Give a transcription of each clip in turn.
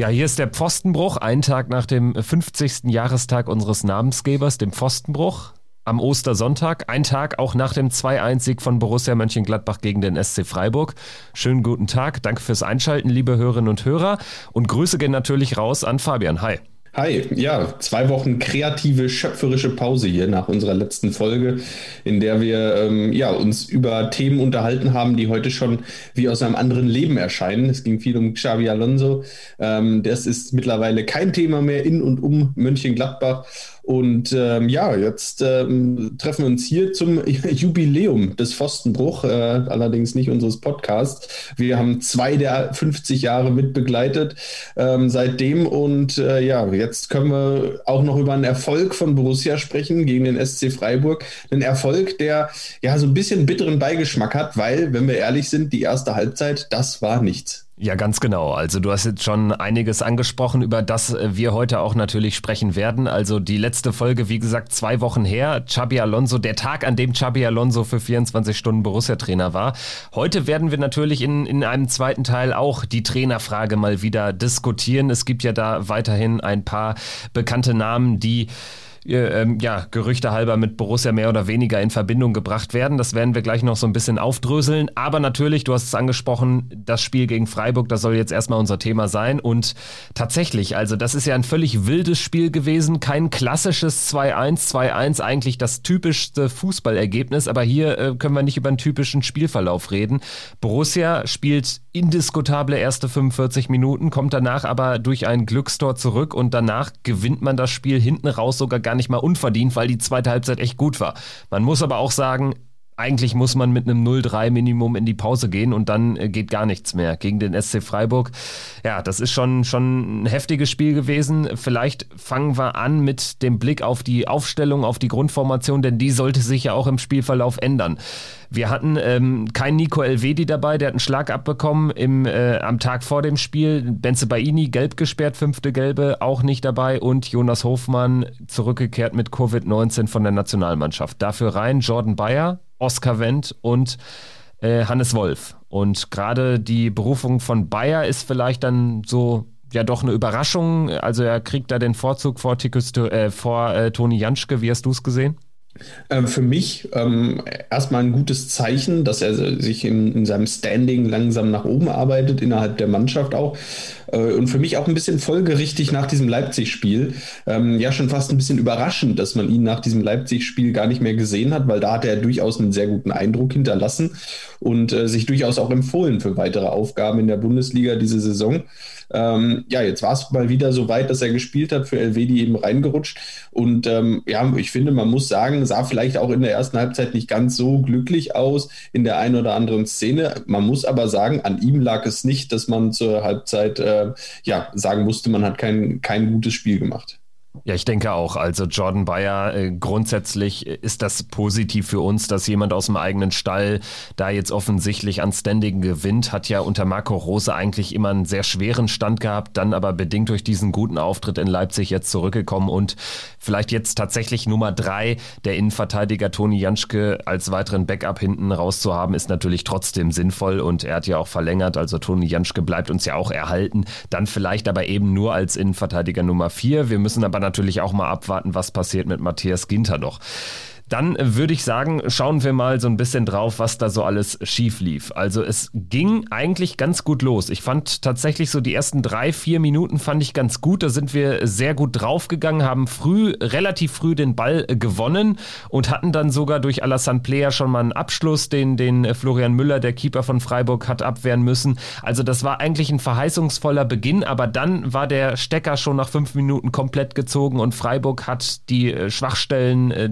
Ja, hier ist der Pfostenbruch, einen Tag nach dem 50. Jahrestag unseres Namensgebers, dem Pfostenbruch. Am Ostersonntag, ein Tag auch nach dem 2-1-Sieg von Borussia Mönchengladbach gegen den SC Freiburg. Schönen guten Tag, danke fürs Einschalten, liebe Hörerinnen und Hörer. Und Grüße gehen natürlich raus an Fabian. Hi. Hi, ja, zwei Wochen kreative, schöpferische Pause hier nach unserer letzten Folge, in der wir ähm, ja, uns über Themen unterhalten haben, die heute schon wie aus einem anderen Leben erscheinen. Es ging viel um Xavi Alonso. Ähm, das ist mittlerweile kein Thema mehr in und um Mönchengladbach. Und ähm, ja, jetzt ähm, treffen wir uns hier zum Jubiläum des Pfostenbruch, äh, allerdings nicht unseres Podcasts. Wir haben zwei der 50 Jahre mit begleitet ähm, seitdem und äh, ja, jetzt können wir auch noch über einen Erfolg von Borussia sprechen gegen den SC Freiburg. Ein Erfolg, der ja so ein bisschen bitteren Beigeschmack hat, weil, wenn wir ehrlich sind, die erste Halbzeit, das war nichts. Ja, ganz genau. Also du hast jetzt schon einiges angesprochen, über das äh, wir heute auch natürlich sprechen werden. Also die letzte Folge, wie gesagt, zwei Wochen her. Xabi Alonso, der Tag, an dem Xabi Alonso für 24 Stunden Borussia-Trainer war. Heute werden wir natürlich in, in einem zweiten Teil auch die Trainerfrage mal wieder diskutieren. Es gibt ja da weiterhin ein paar bekannte Namen, die ähm, ja, Gerüchte halber mit Borussia mehr oder weniger in Verbindung gebracht werden. Das werden wir gleich noch so ein bisschen aufdröseln. Aber natürlich, du hast es angesprochen, das Spiel gegen Freiburg, das soll jetzt erstmal unser Thema sein. Und tatsächlich, also das ist ja ein völlig wildes Spiel gewesen. Kein klassisches 2-1, 2-1, eigentlich das typischste Fußballergebnis. Aber hier äh, können wir nicht über einen typischen Spielverlauf reden. Borussia spielt indiskutable erste 45 Minuten, kommt danach aber durch ein Glückstor zurück und danach gewinnt man das Spiel hinten raus sogar gar nicht mal unverdient, weil die zweite Halbzeit echt gut war. Man muss aber auch sagen, eigentlich muss man mit einem 0-3 Minimum in die Pause gehen und dann äh, geht gar nichts mehr gegen den SC Freiburg. Ja, das ist schon, schon ein heftiges Spiel gewesen. Vielleicht fangen wir an mit dem Blick auf die Aufstellung, auf die Grundformation, denn die sollte sich ja auch im Spielverlauf ändern. Wir hatten ähm, keinen Nico Elvedi dabei, der hat einen Schlag abbekommen im, äh, am Tag vor dem Spiel. Benze Baini gelb gesperrt, fünfte gelbe, auch nicht dabei. Und Jonas Hofmann zurückgekehrt mit Covid-19 von der Nationalmannschaft. Dafür rein Jordan Bayer, Oskar Wendt und äh, Hannes Wolf. Und gerade die Berufung von Bayer ist vielleicht dann so ja doch eine Überraschung. Also er kriegt da den Vorzug vor, Tikus, äh, vor äh, Toni Janschke. Wie hast du es gesehen? Ähm, für mich ähm, erstmal ein gutes Zeichen, dass er sich in, in, seinem Standing langsam nach oben arbeitet, innerhalb der Mannschaft auch. Äh, und für mich auch ein bisschen folgerichtig nach diesem Leipzig-Spiel. Ähm, ja, schon fast ein bisschen überraschend, dass man ihn nach diesem Leipzig-Spiel gar nicht mehr gesehen hat, weil da hat er durchaus einen sehr guten Eindruck hinterlassen und äh, sich durchaus auch empfohlen für weitere Aufgaben in der Bundesliga diese Saison. Ähm, ja, jetzt war es mal wieder so weit, dass er gespielt hat, für Elvedi eben reingerutscht. Und ähm, ja, ich finde, man muss sagen, sah vielleicht auch in der ersten Halbzeit nicht ganz so glücklich aus in der einen oder anderen Szene. Man muss aber sagen, an ihm lag es nicht, dass man zur Halbzeit äh, ja sagen musste, man hat kein, kein gutes Spiel gemacht. Ja, ich denke auch. Also Jordan Bayer, äh, grundsätzlich ist das positiv für uns, dass jemand aus dem eigenen Stall da jetzt offensichtlich an Standing gewinnt. Hat ja unter Marco Rose eigentlich immer einen sehr schweren Stand gehabt, dann aber bedingt durch diesen guten Auftritt in Leipzig jetzt zurückgekommen und vielleicht jetzt tatsächlich Nummer drei der Innenverteidiger Toni Janschke als weiteren Backup hinten rauszuhaben, ist natürlich trotzdem sinnvoll und er hat ja auch verlängert. Also Toni Janschke bleibt uns ja auch erhalten. Dann vielleicht aber eben nur als Innenverteidiger Nummer vier. Wir müssen aber natürlich auch mal abwarten, was passiert mit Matthias Ginter noch. Dann würde ich sagen, schauen wir mal so ein bisschen drauf, was da so alles schief lief. Also es ging eigentlich ganz gut los. Ich fand tatsächlich so die ersten drei, vier Minuten fand ich ganz gut. Da sind wir sehr gut draufgegangen, haben früh, relativ früh den Ball gewonnen und hatten dann sogar durch Alassane Player schon mal einen Abschluss, den, den Florian Müller, der Keeper von Freiburg, hat abwehren müssen. Also das war eigentlich ein verheißungsvoller Beginn, aber dann war der Stecker schon nach fünf Minuten komplett gezogen und Freiburg hat die äh, Schwachstellen äh,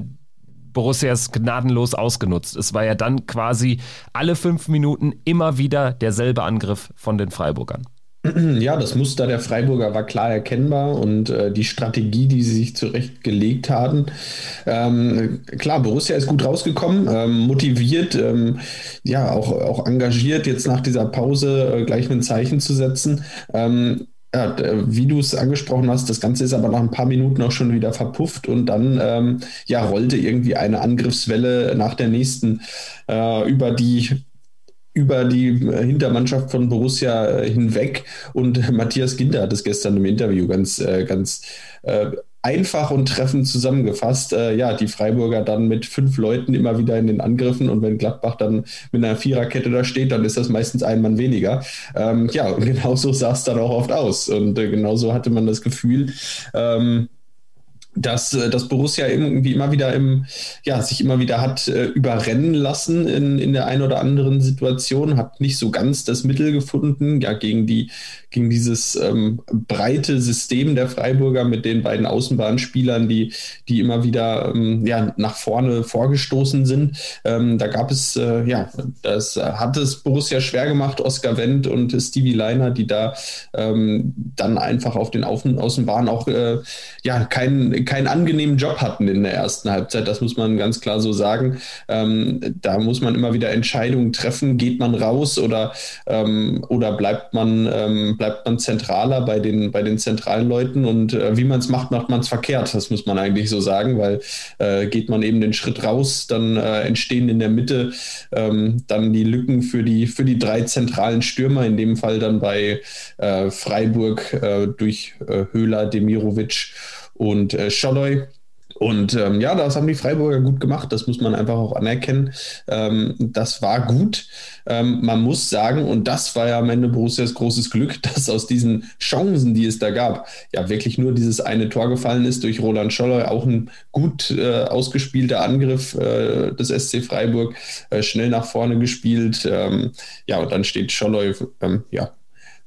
Borussias gnadenlos ausgenutzt. Es war ja dann quasi alle fünf Minuten immer wieder derselbe Angriff von den Freiburgern. Ja, das Muster der Freiburger war klar erkennbar und äh, die Strategie, die sie sich zurechtgelegt haben. Ähm, klar, Borussia ist gut rausgekommen, ähm, motiviert, ähm, ja, auch, auch engagiert, jetzt nach dieser Pause äh, gleich ein Zeichen zu setzen. Ja, wie du es angesprochen hast, das Ganze ist aber nach ein paar Minuten auch schon wieder verpufft und dann ähm, ja, rollte irgendwie eine Angriffswelle nach der nächsten äh, über die über die äh, Hintermannschaft von Borussia äh, hinweg. Und Matthias Ginter hat es gestern im Interview ganz, äh, ganz einfach und treffend zusammengefasst. ja, die Freiburger dann mit fünf Leuten immer wieder in den Angriffen und wenn Gladbach dann mit einer Viererkette da steht, dann ist das meistens ein Mann weniger. Ähm, ja, und genauso sah es dann auch oft aus. Und genauso hatte man das Gefühl, ähm, dass, äh, dass Borussia irgendwie immer wieder im, ja, sich immer wieder hat äh, überrennen lassen in, in der einen oder anderen Situation, hat nicht so ganz das Mittel gefunden, ja, gegen die, gegen dieses ähm, breite System der Freiburger mit den beiden Außenbahnspielern, die, die immer wieder ähm, ja, nach vorne vorgestoßen sind. Ähm, da gab es, äh, ja, das hat es Borussia schwer gemacht, Oskar Wendt und Stevie Leiner, die da ähm, dann einfach auf den Außen, Außenbahnen auch äh, ja, keinen keinen angenehmen Job hatten in der ersten Halbzeit. Das muss man ganz klar so sagen. Ähm, da muss man immer wieder Entscheidungen treffen. Geht man raus oder, ähm, oder bleibt man ähm, bleibt man zentraler bei den, bei den zentralen Leuten und äh, wie man es macht, macht man es verkehrt. Das muss man eigentlich so sagen, weil äh, geht man eben den Schritt raus, dann äh, entstehen in der Mitte ähm, dann die Lücken für die, für die drei zentralen Stürmer, in dem Fall dann bei äh, Freiburg äh, durch äh, Höhler, Demirovic und äh, Scholloy. Und ähm, ja, das haben die Freiburger gut gemacht, das muss man einfach auch anerkennen. Ähm, das war gut. Ähm, man muss sagen, und das war ja am Ende Borussias großes Glück, dass aus diesen Chancen, die es da gab, ja wirklich nur dieses eine Tor gefallen ist durch Roland Scholler, auch ein gut äh, ausgespielter Angriff äh, des SC Freiburg, äh, schnell nach vorne gespielt. Ähm, ja, und dann steht Scholler ähm, ja,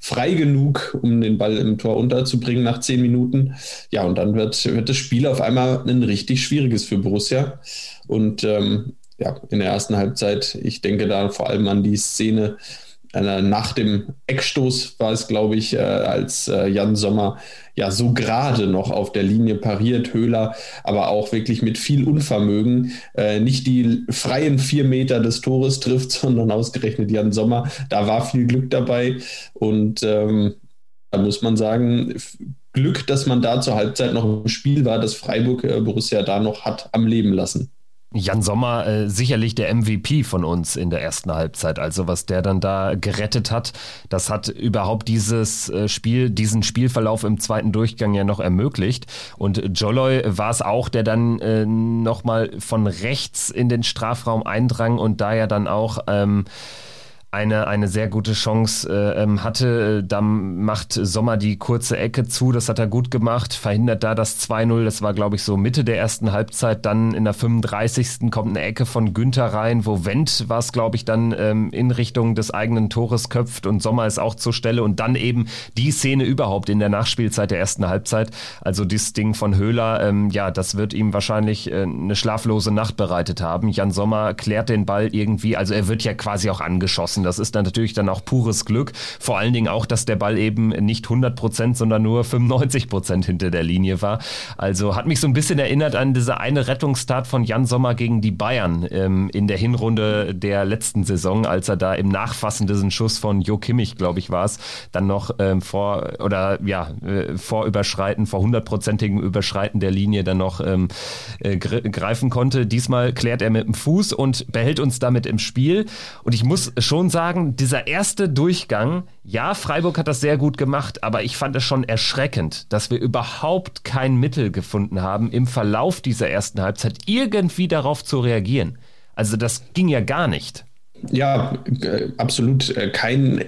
frei genug, um den Ball im Tor unterzubringen nach zehn Minuten. Ja, und dann wird, wird das Spiel auf einmal ein richtig schwieriges für Borussia. Und ähm, ja, in der ersten Halbzeit, ich denke da vor allem an die Szene, äh, nach dem Eckstoß war es, glaube ich, äh, als äh, Jan Sommer ja so gerade noch auf der Linie pariert, Höhler, aber auch wirklich mit viel Unvermögen nicht die freien vier Meter des Tores trifft, sondern ausgerechnet Jan Sommer. Da war viel Glück dabei und ähm, da muss man sagen, Glück, dass man da zur Halbzeit noch im Spiel war, dass Freiburg Borussia da noch hat am Leben lassen. Jan Sommer äh, sicherlich der MVP von uns in der ersten Halbzeit. Also was der dann da gerettet hat, das hat überhaupt dieses äh, Spiel, diesen Spielverlauf im zweiten Durchgang ja noch ermöglicht. Und Jolloy war es auch, der dann äh, nochmal von rechts in den Strafraum eindrang und da ja dann auch ähm, eine, eine sehr gute Chance äh, ähm, hatte. Da macht Sommer die kurze Ecke zu, das hat er gut gemacht, verhindert da das 2-0, das war glaube ich so Mitte der ersten Halbzeit, dann in der 35. kommt eine Ecke von Günther rein, wo Wendt war es glaube ich dann ähm, in Richtung des eigenen Tores köpft und Sommer ist auch zur Stelle. Und dann eben die Szene überhaupt in der Nachspielzeit der ersten Halbzeit, also dieses Ding von Höhler, ähm, ja, das wird ihm wahrscheinlich äh, eine schlaflose Nacht bereitet haben. Jan Sommer klärt den Ball irgendwie, also er wird ja quasi auch angeschossen lassen. Das ist dann natürlich dann auch pures Glück. Vor allen Dingen auch, dass der Ball eben nicht 100 Prozent, sondern nur 95 Prozent hinter der Linie war. Also hat mich so ein bisschen erinnert an diese eine Rettungstat von Jan Sommer gegen die Bayern ähm, in der Hinrunde der letzten Saison, als er da im Nachfassen diesen Schuss von Jo Kimmich, glaube ich, war es, dann noch ähm, vor oder ja äh, vor Überschreiten, vor hundertprozentigem Überschreiten der Linie dann noch ähm, äh, greifen konnte. Diesmal klärt er mit dem Fuß und behält uns damit im Spiel. Und ich muss schon sagen, dieser erste Durchgang, ja, Freiburg hat das sehr gut gemacht, aber ich fand es schon erschreckend, dass wir überhaupt kein Mittel gefunden haben, im Verlauf dieser ersten Halbzeit irgendwie darauf zu reagieren. Also das ging ja gar nicht. Ja, äh, absolut äh, kein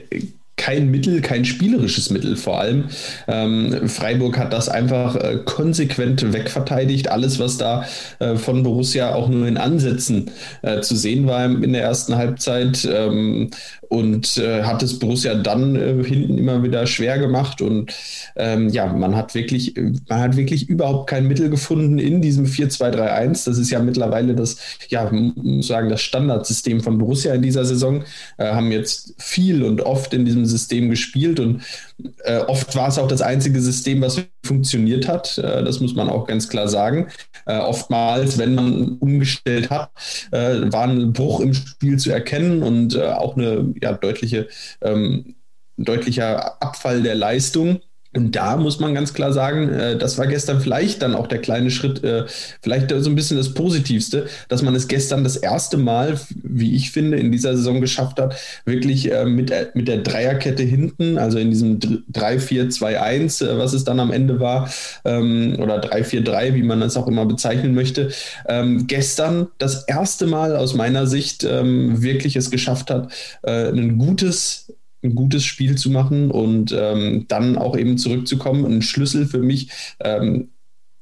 kein Mittel, kein spielerisches Mittel vor allem. Ähm, Freiburg hat das einfach äh, konsequent wegverteidigt. Alles, was da äh, von Borussia auch nur in Ansätzen äh, zu sehen war in der ersten Halbzeit ähm, und äh, hat es Borussia dann äh, hinten immer wieder schwer gemacht und ähm, ja, man hat wirklich, man hat wirklich überhaupt kein Mittel gefunden in diesem 4-2-3-1. Das ist ja mittlerweile das, ja, muss sagen, das Standardsystem von Borussia in dieser Saison. Äh, haben jetzt viel und oft in diesem System gespielt und äh, oft war es auch das einzige System, was funktioniert hat. Äh, das muss man auch ganz klar sagen. Äh, oftmals, wenn man umgestellt hat, war ein Bruch im Spiel zu erkennen und auch eine ja, deutliche, ähm, deutlicher Abfall der Leistung. Und da muss man ganz klar sagen, äh, das war gestern vielleicht dann auch der kleine Schritt, äh, vielleicht so ein bisschen das Positivste, dass man es gestern das erste Mal, wie ich finde, in dieser Saison geschafft hat, wirklich äh, mit, mit der Dreierkette hinten, also in diesem 3-4-2-1, was es dann am Ende war, ähm, oder 3-4-3, wie man das auch immer bezeichnen möchte, ähm, gestern das erste Mal aus meiner Sicht ähm, wirklich es geschafft hat, ein gutes ein gutes Spiel zu machen und ähm, dann auch eben zurückzukommen. Ein Schlüssel für mich ähm,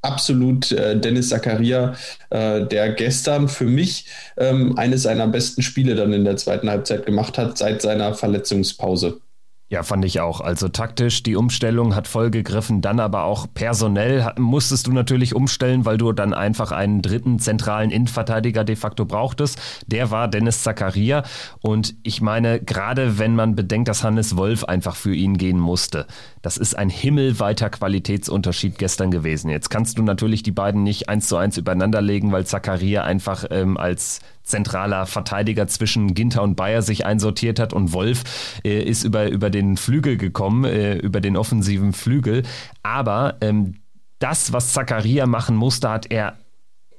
absolut äh, Dennis Zakaria, äh, der gestern für mich ähm, eines seiner besten Spiele dann in der zweiten Halbzeit gemacht hat seit seiner Verletzungspause. Ja, fand ich auch. Also taktisch, die Umstellung hat voll gegriffen, dann aber auch personell musstest du natürlich umstellen, weil du dann einfach einen dritten zentralen Innenverteidiger de facto brauchtest. Der war Dennis Zakaria. Und ich meine, gerade wenn man bedenkt, dass Hannes Wolf einfach für ihn gehen musste, das ist ein himmelweiter Qualitätsunterschied gestern gewesen. Jetzt kannst du natürlich die beiden nicht eins zu eins übereinander legen, weil Zakaria einfach ähm, als zentraler Verteidiger zwischen Ginter und Bayer sich einsortiert hat und Wolf äh, ist über, über den Flügel gekommen, äh, über den offensiven Flügel. Aber ähm, das, was Zakaria machen musste, hat er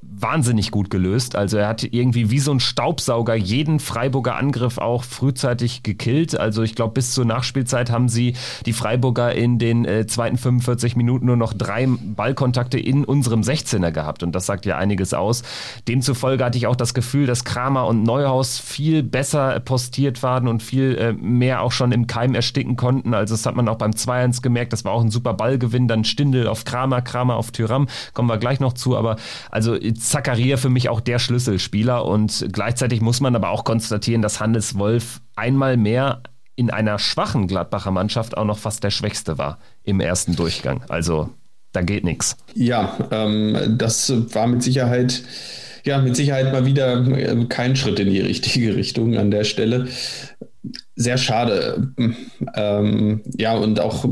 wahnsinnig gut gelöst. Also er hat irgendwie wie so ein Staubsauger jeden Freiburger Angriff auch frühzeitig gekillt. Also ich glaube, bis zur Nachspielzeit haben sie die Freiburger in den äh, zweiten 45 Minuten nur noch drei Ballkontakte in unserem 16er gehabt. Und das sagt ja einiges aus. Demzufolge hatte ich auch das Gefühl, dass Kramer und Neuhaus viel besser postiert waren und viel äh, mehr auch schon im Keim ersticken konnten. Also das hat man auch beim 2-1 gemerkt. Das war auch ein super Ballgewinn. Dann Stindel auf Kramer, Kramer auf Tyram. Kommen wir gleich noch zu. Aber also Zakaria für mich auch der Schlüsselspieler und gleichzeitig muss man aber auch konstatieren, dass Hannes Wolf einmal mehr in einer schwachen Gladbacher Mannschaft auch noch fast der Schwächste war im ersten Durchgang. Also da geht nichts. Ja, ähm, das war mit Sicherheit ja, mit Sicherheit mal wieder äh, kein Schritt in die richtige Richtung an der Stelle sehr schade. Ähm, ja, und auch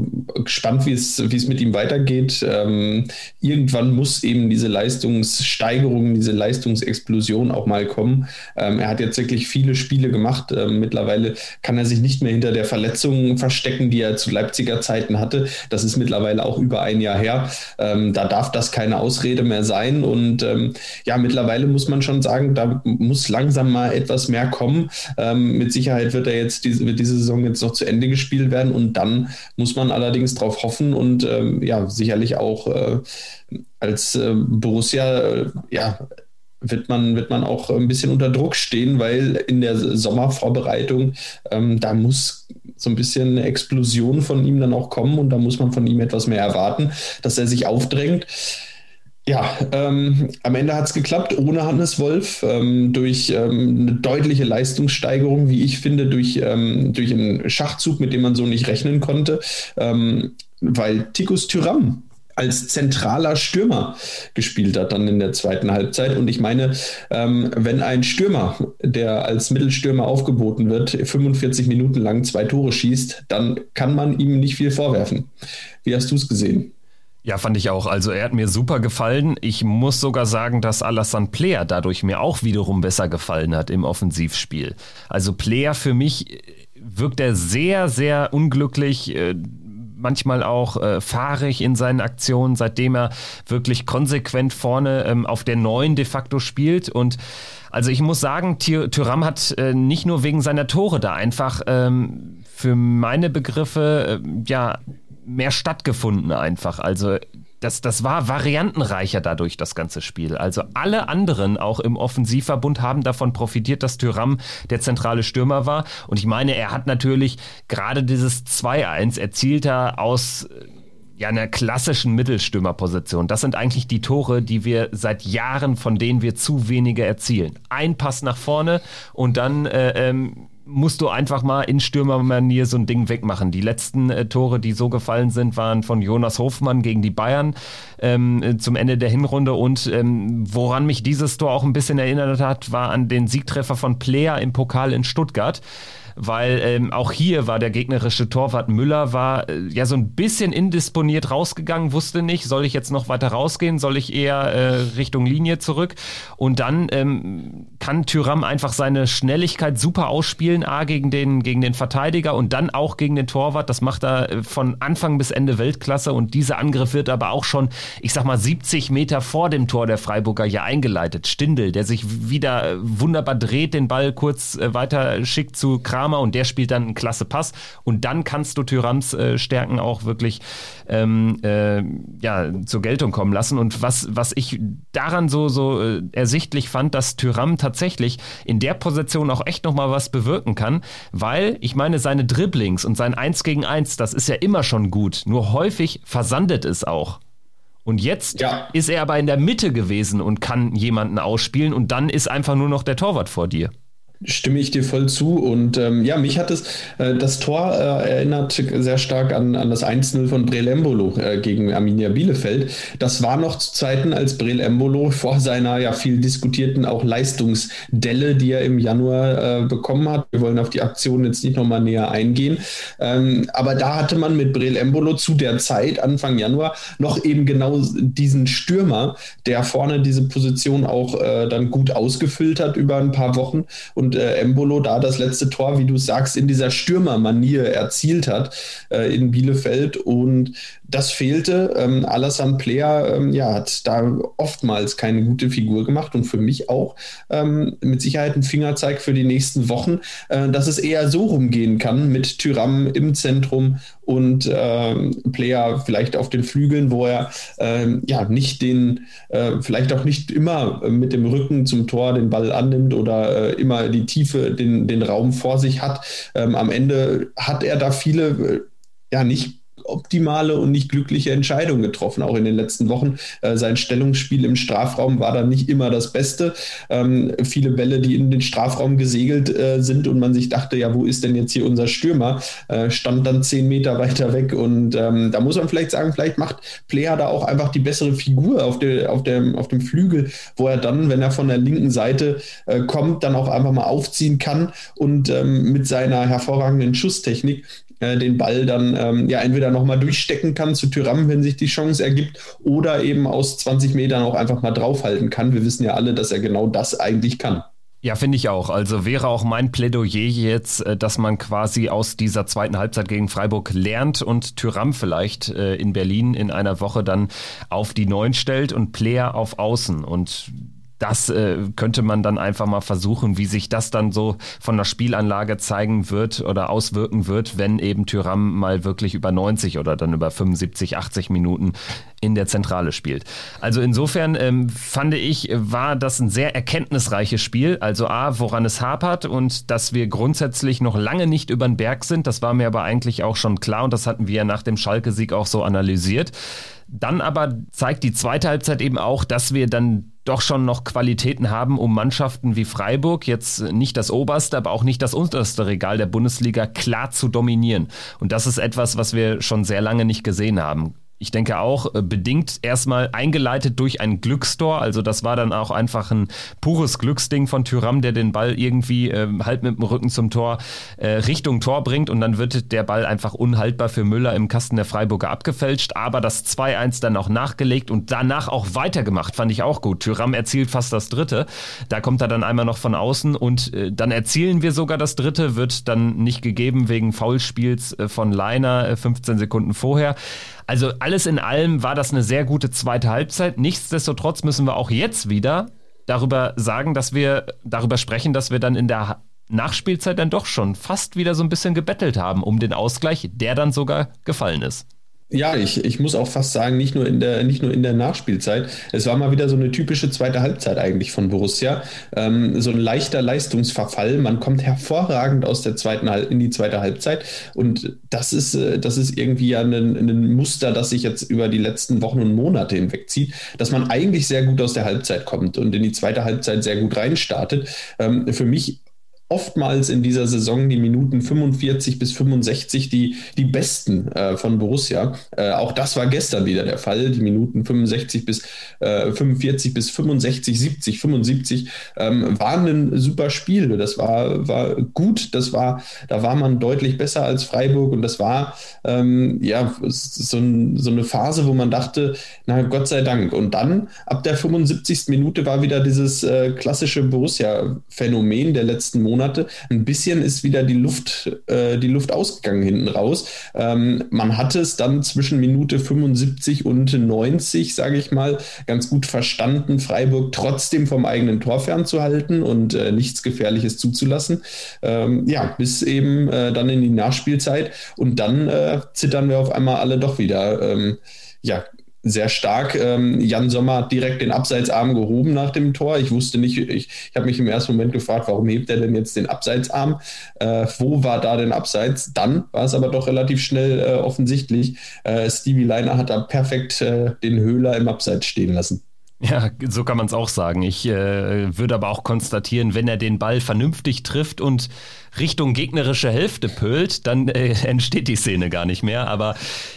gespannt, wie es, mit ihm weitergeht. Ähm, irgendwann muss eben diese Leistungssteigerung, diese Leistungsexplosion auch mal kommen. Ähm, er hat jetzt wirklich viele Spiele gemacht. Ähm, mittlerweile kann er sich nicht mehr hinter der Verletzung verstecken, die er zu Leipziger Zeiten hatte. Das ist mittlerweile auch über ein Jahr her. Ähm, da darf das keine Ausrede mehr sein. Und ähm, ja, mittlerweile muss man schon sagen, da muss langsam mal etwas mehr kommen. mit Sicherheit wird er jetzt diese, wird diese Saison jetzt noch zu Ende gespielt werden und dann muss man allerdings darauf hoffen und ähm, ja, sicherlich auch äh, als äh, Borussia, äh, ja, wird man, wird man auch ein bisschen unter Druck stehen, weil in der Sommervorbereitung, ähm, da muss so ein bisschen eine Explosion von ihm dann auch kommen und da muss man von ihm etwas mehr erwarten, dass er sich aufdrängt. Ja, ähm, am Ende hat es geklappt, ohne Hannes Wolf, ähm, durch ähm, eine deutliche Leistungssteigerung, wie ich finde, durch, ähm, durch einen Schachzug, mit dem man so nicht rechnen konnte, ähm, weil Tikus Tyram als zentraler Stürmer gespielt hat dann in der zweiten Halbzeit. Und ich meine, ähm, wenn ein Stürmer, der als Mittelstürmer aufgeboten wird, 45 Minuten lang zwei Tore schießt, dann kann man ihm nicht viel vorwerfen. Wie hast du es gesehen? Ja, fand ich auch. Also er hat mir super gefallen. Ich muss sogar sagen, dass Alassane Player dadurch mir auch wiederum besser gefallen hat im Offensivspiel. Also Player für mich äh, wirkt er sehr, sehr unglücklich. Äh, manchmal auch äh, fahrig in seinen Aktionen, seitdem er wirklich konsequent vorne ähm, auf der neuen de facto spielt. Und also ich muss sagen, Tyram hat nicht nur wegen seiner Tore da einfach ähm, für meine Begriffe ja mehr stattgefunden einfach. Also das, das war variantenreicher dadurch, das ganze Spiel. Also alle anderen auch im Offensivverbund haben davon profitiert, dass Tyram der zentrale Stürmer war. Und ich meine, er hat natürlich gerade dieses 2-1 erzielt er aus ja, einer klassischen Mittelstürmerposition. Das sind eigentlich die Tore, die wir seit Jahren, von denen wir zu wenige erzielen. Ein Pass nach vorne und dann äh, ähm, musst du einfach mal in Stürmermanier so ein Ding wegmachen. Die letzten äh, Tore, die so gefallen sind, waren von Jonas Hofmann gegen die Bayern ähm, äh, zum Ende der Hinrunde. Und ähm, woran mich dieses Tor auch ein bisschen erinnert hat, war an den Siegtreffer von Player im Pokal in Stuttgart weil ähm, auch hier war der gegnerische Torwart Müller war äh, ja so ein bisschen indisponiert rausgegangen, wusste nicht, soll ich jetzt noch weiter rausgehen, soll ich eher äh, Richtung Linie zurück? Und dann ähm, kann Tyram einfach seine Schnelligkeit super ausspielen, A gegen den, gegen den Verteidiger und dann auch gegen den Torwart, das macht er äh, von Anfang bis Ende Weltklasse und dieser Angriff wird aber auch schon, ich sag mal 70 Meter vor dem Tor der Freiburger ja eingeleitet. Stindel, der sich wieder äh, wunderbar dreht, den Ball kurz äh, weiter schickt zu Kramer und der spielt dann einen klasse Pass. Und dann kannst du Thyrams äh, Stärken auch wirklich ähm, äh, ja, zur Geltung kommen lassen. Und was, was ich daran so, so äh, ersichtlich fand, dass Tyram tatsächlich in der Position auch echt nochmal was bewirken kann, weil ich meine, seine Dribblings und sein Eins gegen Eins, das ist ja immer schon gut. Nur häufig versandet es auch. Und jetzt ja. ist er aber in der Mitte gewesen und kann jemanden ausspielen und dann ist einfach nur noch der Torwart vor dir. Stimme ich dir voll zu. Und ähm, ja, mich hat es, äh, das Tor äh, erinnert sehr stark an, an das 1-0 von Brel Embolo äh, gegen Arminia Bielefeld. Das war noch zu Zeiten, als Brel Embolo vor seiner ja viel diskutierten auch Leistungsdelle, die er im Januar äh, bekommen hat. Wir wollen auf die Aktion jetzt nicht nochmal näher eingehen. Ähm, aber da hatte man mit Brel Embolo zu der Zeit, Anfang Januar, noch eben genau diesen Stürmer, der vorne diese Position auch äh, dann gut ausgefüllt hat über ein paar Wochen. Und und äh, Embolo da das letzte Tor, wie du sagst, in dieser Stürmermanier erzielt hat äh, in Bielefeld. Und das fehlte. Ähm, Alassane Player ähm, ja, hat da oftmals keine gute Figur gemacht und für mich auch ähm, mit Sicherheit ein Fingerzeig für die nächsten Wochen, äh, dass es eher so rumgehen kann mit Tyram im Zentrum und ähm, Player vielleicht auf den Flügeln, wo er ähm, ja nicht den, äh, vielleicht auch nicht immer mit dem Rücken zum Tor den Ball annimmt oder äh, immer die Tiefe, den, den Raum vor sich hat. Ähm, am Ende hat er da viele äh, ja nicht optimale und nicht glückliche Entscheidungen getroffen, auch in den letzten Wochen. Äh, sein Stellungsspiel im Strafraum war dann nicht immer das Beste. Ähm, viele Bälle, die in den Strafraum gesegelt äh, sind und man sich dachte, ja, wo ist denn jetzt hier unser Stürmer, äh, stand dann zehn Meter weiter weg und ähm, da muss man vielleicht sagen, vielleicht macht Player da auch einfach die bessere Figur auf, der, auf, dem, auf dem Flügel, wo er dann, wenn er von der linken Seite äh, kommt, dann auch einfach mal aufziehen kann und ähm, mit seiner hervorragenden Schusstechnik äh, den Ball dann ähm, ja entweder nochmal durchstecken kann zu Tyram, wenn sich die Chance ergibt, oder eben aus 20 Metern auch einfach mal draufhalten kann. Wir wissen ja alle, dass er genau das eigentlich kann. Ja, finde ich auch. Also wäre auch mein Plädoyer jetzt, äh, dass man quasi aus dieser zweiten Halbzeit gegen Freiburg lernt und Tyram vielleicht äh, in Berlin in einer Woche dann auf die Neun stellt und Player auf Außen. Und das äh, könnte man dann einfach mal versuchen, wie sich das dann so von der Spielanlage zeigen wird oder auswirken wird, wenn eben Tyram mal wirklich über 90 oder dann über 75, 80 Minuten in der Zentrale spielt. Also insofern ähm, fand ich, war das ein sehr erkenntnisreiches Spiel. Also A, woran es hapert und dass wir grundsätzlich noch lange nicht über den Berg sind. Das war mir aber eigentlich auch schon klar und das hatten wir nach dem Schalke-Sieg auch so analysiert. Dann aber zeigt die zweite Halbzeit eben auch, dass wir dann doch schon noch Qualitäten haben, um Mannschaften wie Freiburg, jetzt nicht das oberste, aber auch nicht das unterste Regal der Bundesliga, klar zu dominieren. Und das ist etwas, was wir schon sehr lange nicht gesehen haben ich denke auch, äh, bedingt erstmal eingeleitet durch ein Glückstor. Also das war dann auch einfach ein pures Glücksding von Tyram, der den Ball irgendwie äh, halt mit dem Rücken zum Tor äh, Richtung Tor bringt und dann wird der Ball einfach unhaltbar für Müller im Kasten der Freiburger abgefälscht. Aber das 2-1 dann auch nachgelegt und danach auch weitergemacht, fand ich auch gut. Tyram erzielt fast das dritte. Da kommt er dann einmal noch von außen und äh, dann erzielen wir sogar das dritte, wird dann nicht gegeben wegen Foulspiels äh, von Leiner 15 äh, Sekunden vorher. Also alles in allem war das eine sehr gute zweite Halbzeit. Nichtsdestotrotz müssen wir auch jetzt wieder darüber sagen, dass wir darüber sprechen, dass wir dann in der Nachspielzeit dann doch schon fast wieder so ein bisschen gebettelt haben um den Ausgleich, der dann sogar gefallen ist. Ja, ich, ich muss auch fast sagen, nicht nur, in der, nicht nur in der Nachspielzeit. Es war mal wieder so eine typische zweite Halbzeit eigentlich von Borussia. Ähm, so ein leichter Leistungsverfall. Man kommt hervorragend aus der zweiten in die zweite Halbzeit. Und das ist, äh, das ist irgendwie ja ein, ein Muster, das sich jetzt über die letzten Wochen und Monate hinwegzieht, dass man eigentlich sehr gut aus der Halbzeit kommt und in die zweite Halbzeit sehr gut reinstartet. Ähm, für mich oftmals in dieser Saison die Minuten 45 bis 65 die, die besten äh, von Borussia. Äh, auch das war gestern wieder der Fall. Die Minuten 65 bis äh, 45 bis 65, 70, 75 ähm, waren ein super Spiel. Das war, war gut. Das war, da war man deutlich besser als Freiburg und das war ähm, ja so, ein, so eine Phase, wo man dachte, na Gott sei Dank. Und dann ab der 75. Minute war wieder dieses äh, klassische Borussia-Phänomen der letzten Monate Monate. Ein bisschen ist wieder die Luft, äh, die Luft ausgegangen hinten raus. Ähm, man hatte es dann zwischen Minute 75 und 90, sage ich mal, ganz gut verstanden, Freiburg trotzdem vom eigenen Tor fernzuhalten und äh, nichts Gefährliches zuzulassen. Ähm, ja, bis eben äh, dann in die Nachspielzeit und dann äh, zittern wir auf einmal alle doch wieder. Ähm, ja, sehr stark. Ähm, Jan Sommer hat direkt den Abseitsarm gehoben nach dem Tor. Ich wusste nicht, ich, ich habe mich im ersten Moment gefragt, warum hebt er denn jetzt den Abseitsarm? Äh, wo war da denn Abseits? Dann war es aber doch relativ schnell äh, offensichtlich. Äh, Stevie Leiner hat da perfekt äh, den Höhler im Abseits stehen lassen. Ja, so kann man es auch sagen. Ich äh, würde aber auch konstatieren, wenn er den Ball vernünftig trifft und Richtung gegnerische Hälfte pölt, dann äh, entsteht die Szene gar nicht mehr. Aber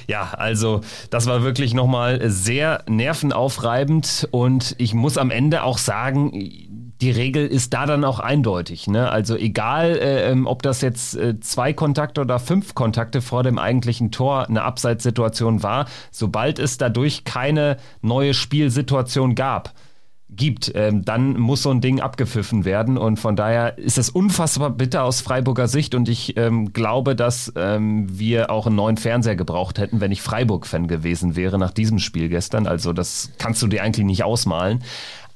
ja, also das war wirklich nochmal sehr nervenaufreibend und ich muss am Ende auch sagen, die Regel ist da dann auch eindeutig. Ne? Also egal, äh, ähm, ob das jetzt äh, zwei Kontakte oder fünf Kontakte vor dem eigentlichen Tor eine Abseitssituation war, sobald es dadurch keine neue Spielsituation gab, gibt, ähm, dann muss so ein Ding abgepfiffen werden. Und von daher ist es unfassbar bitter aus Freiburger Sicht. Und ich ähm, glaube, dass ähm, wir auch einen neuen Fernseher gebraucht hätten, wenn ich Freiburg-Fan gewesen wäre nach diesem Spiel gestern. Also das kannst du dir eigentlich nicht ausmalen.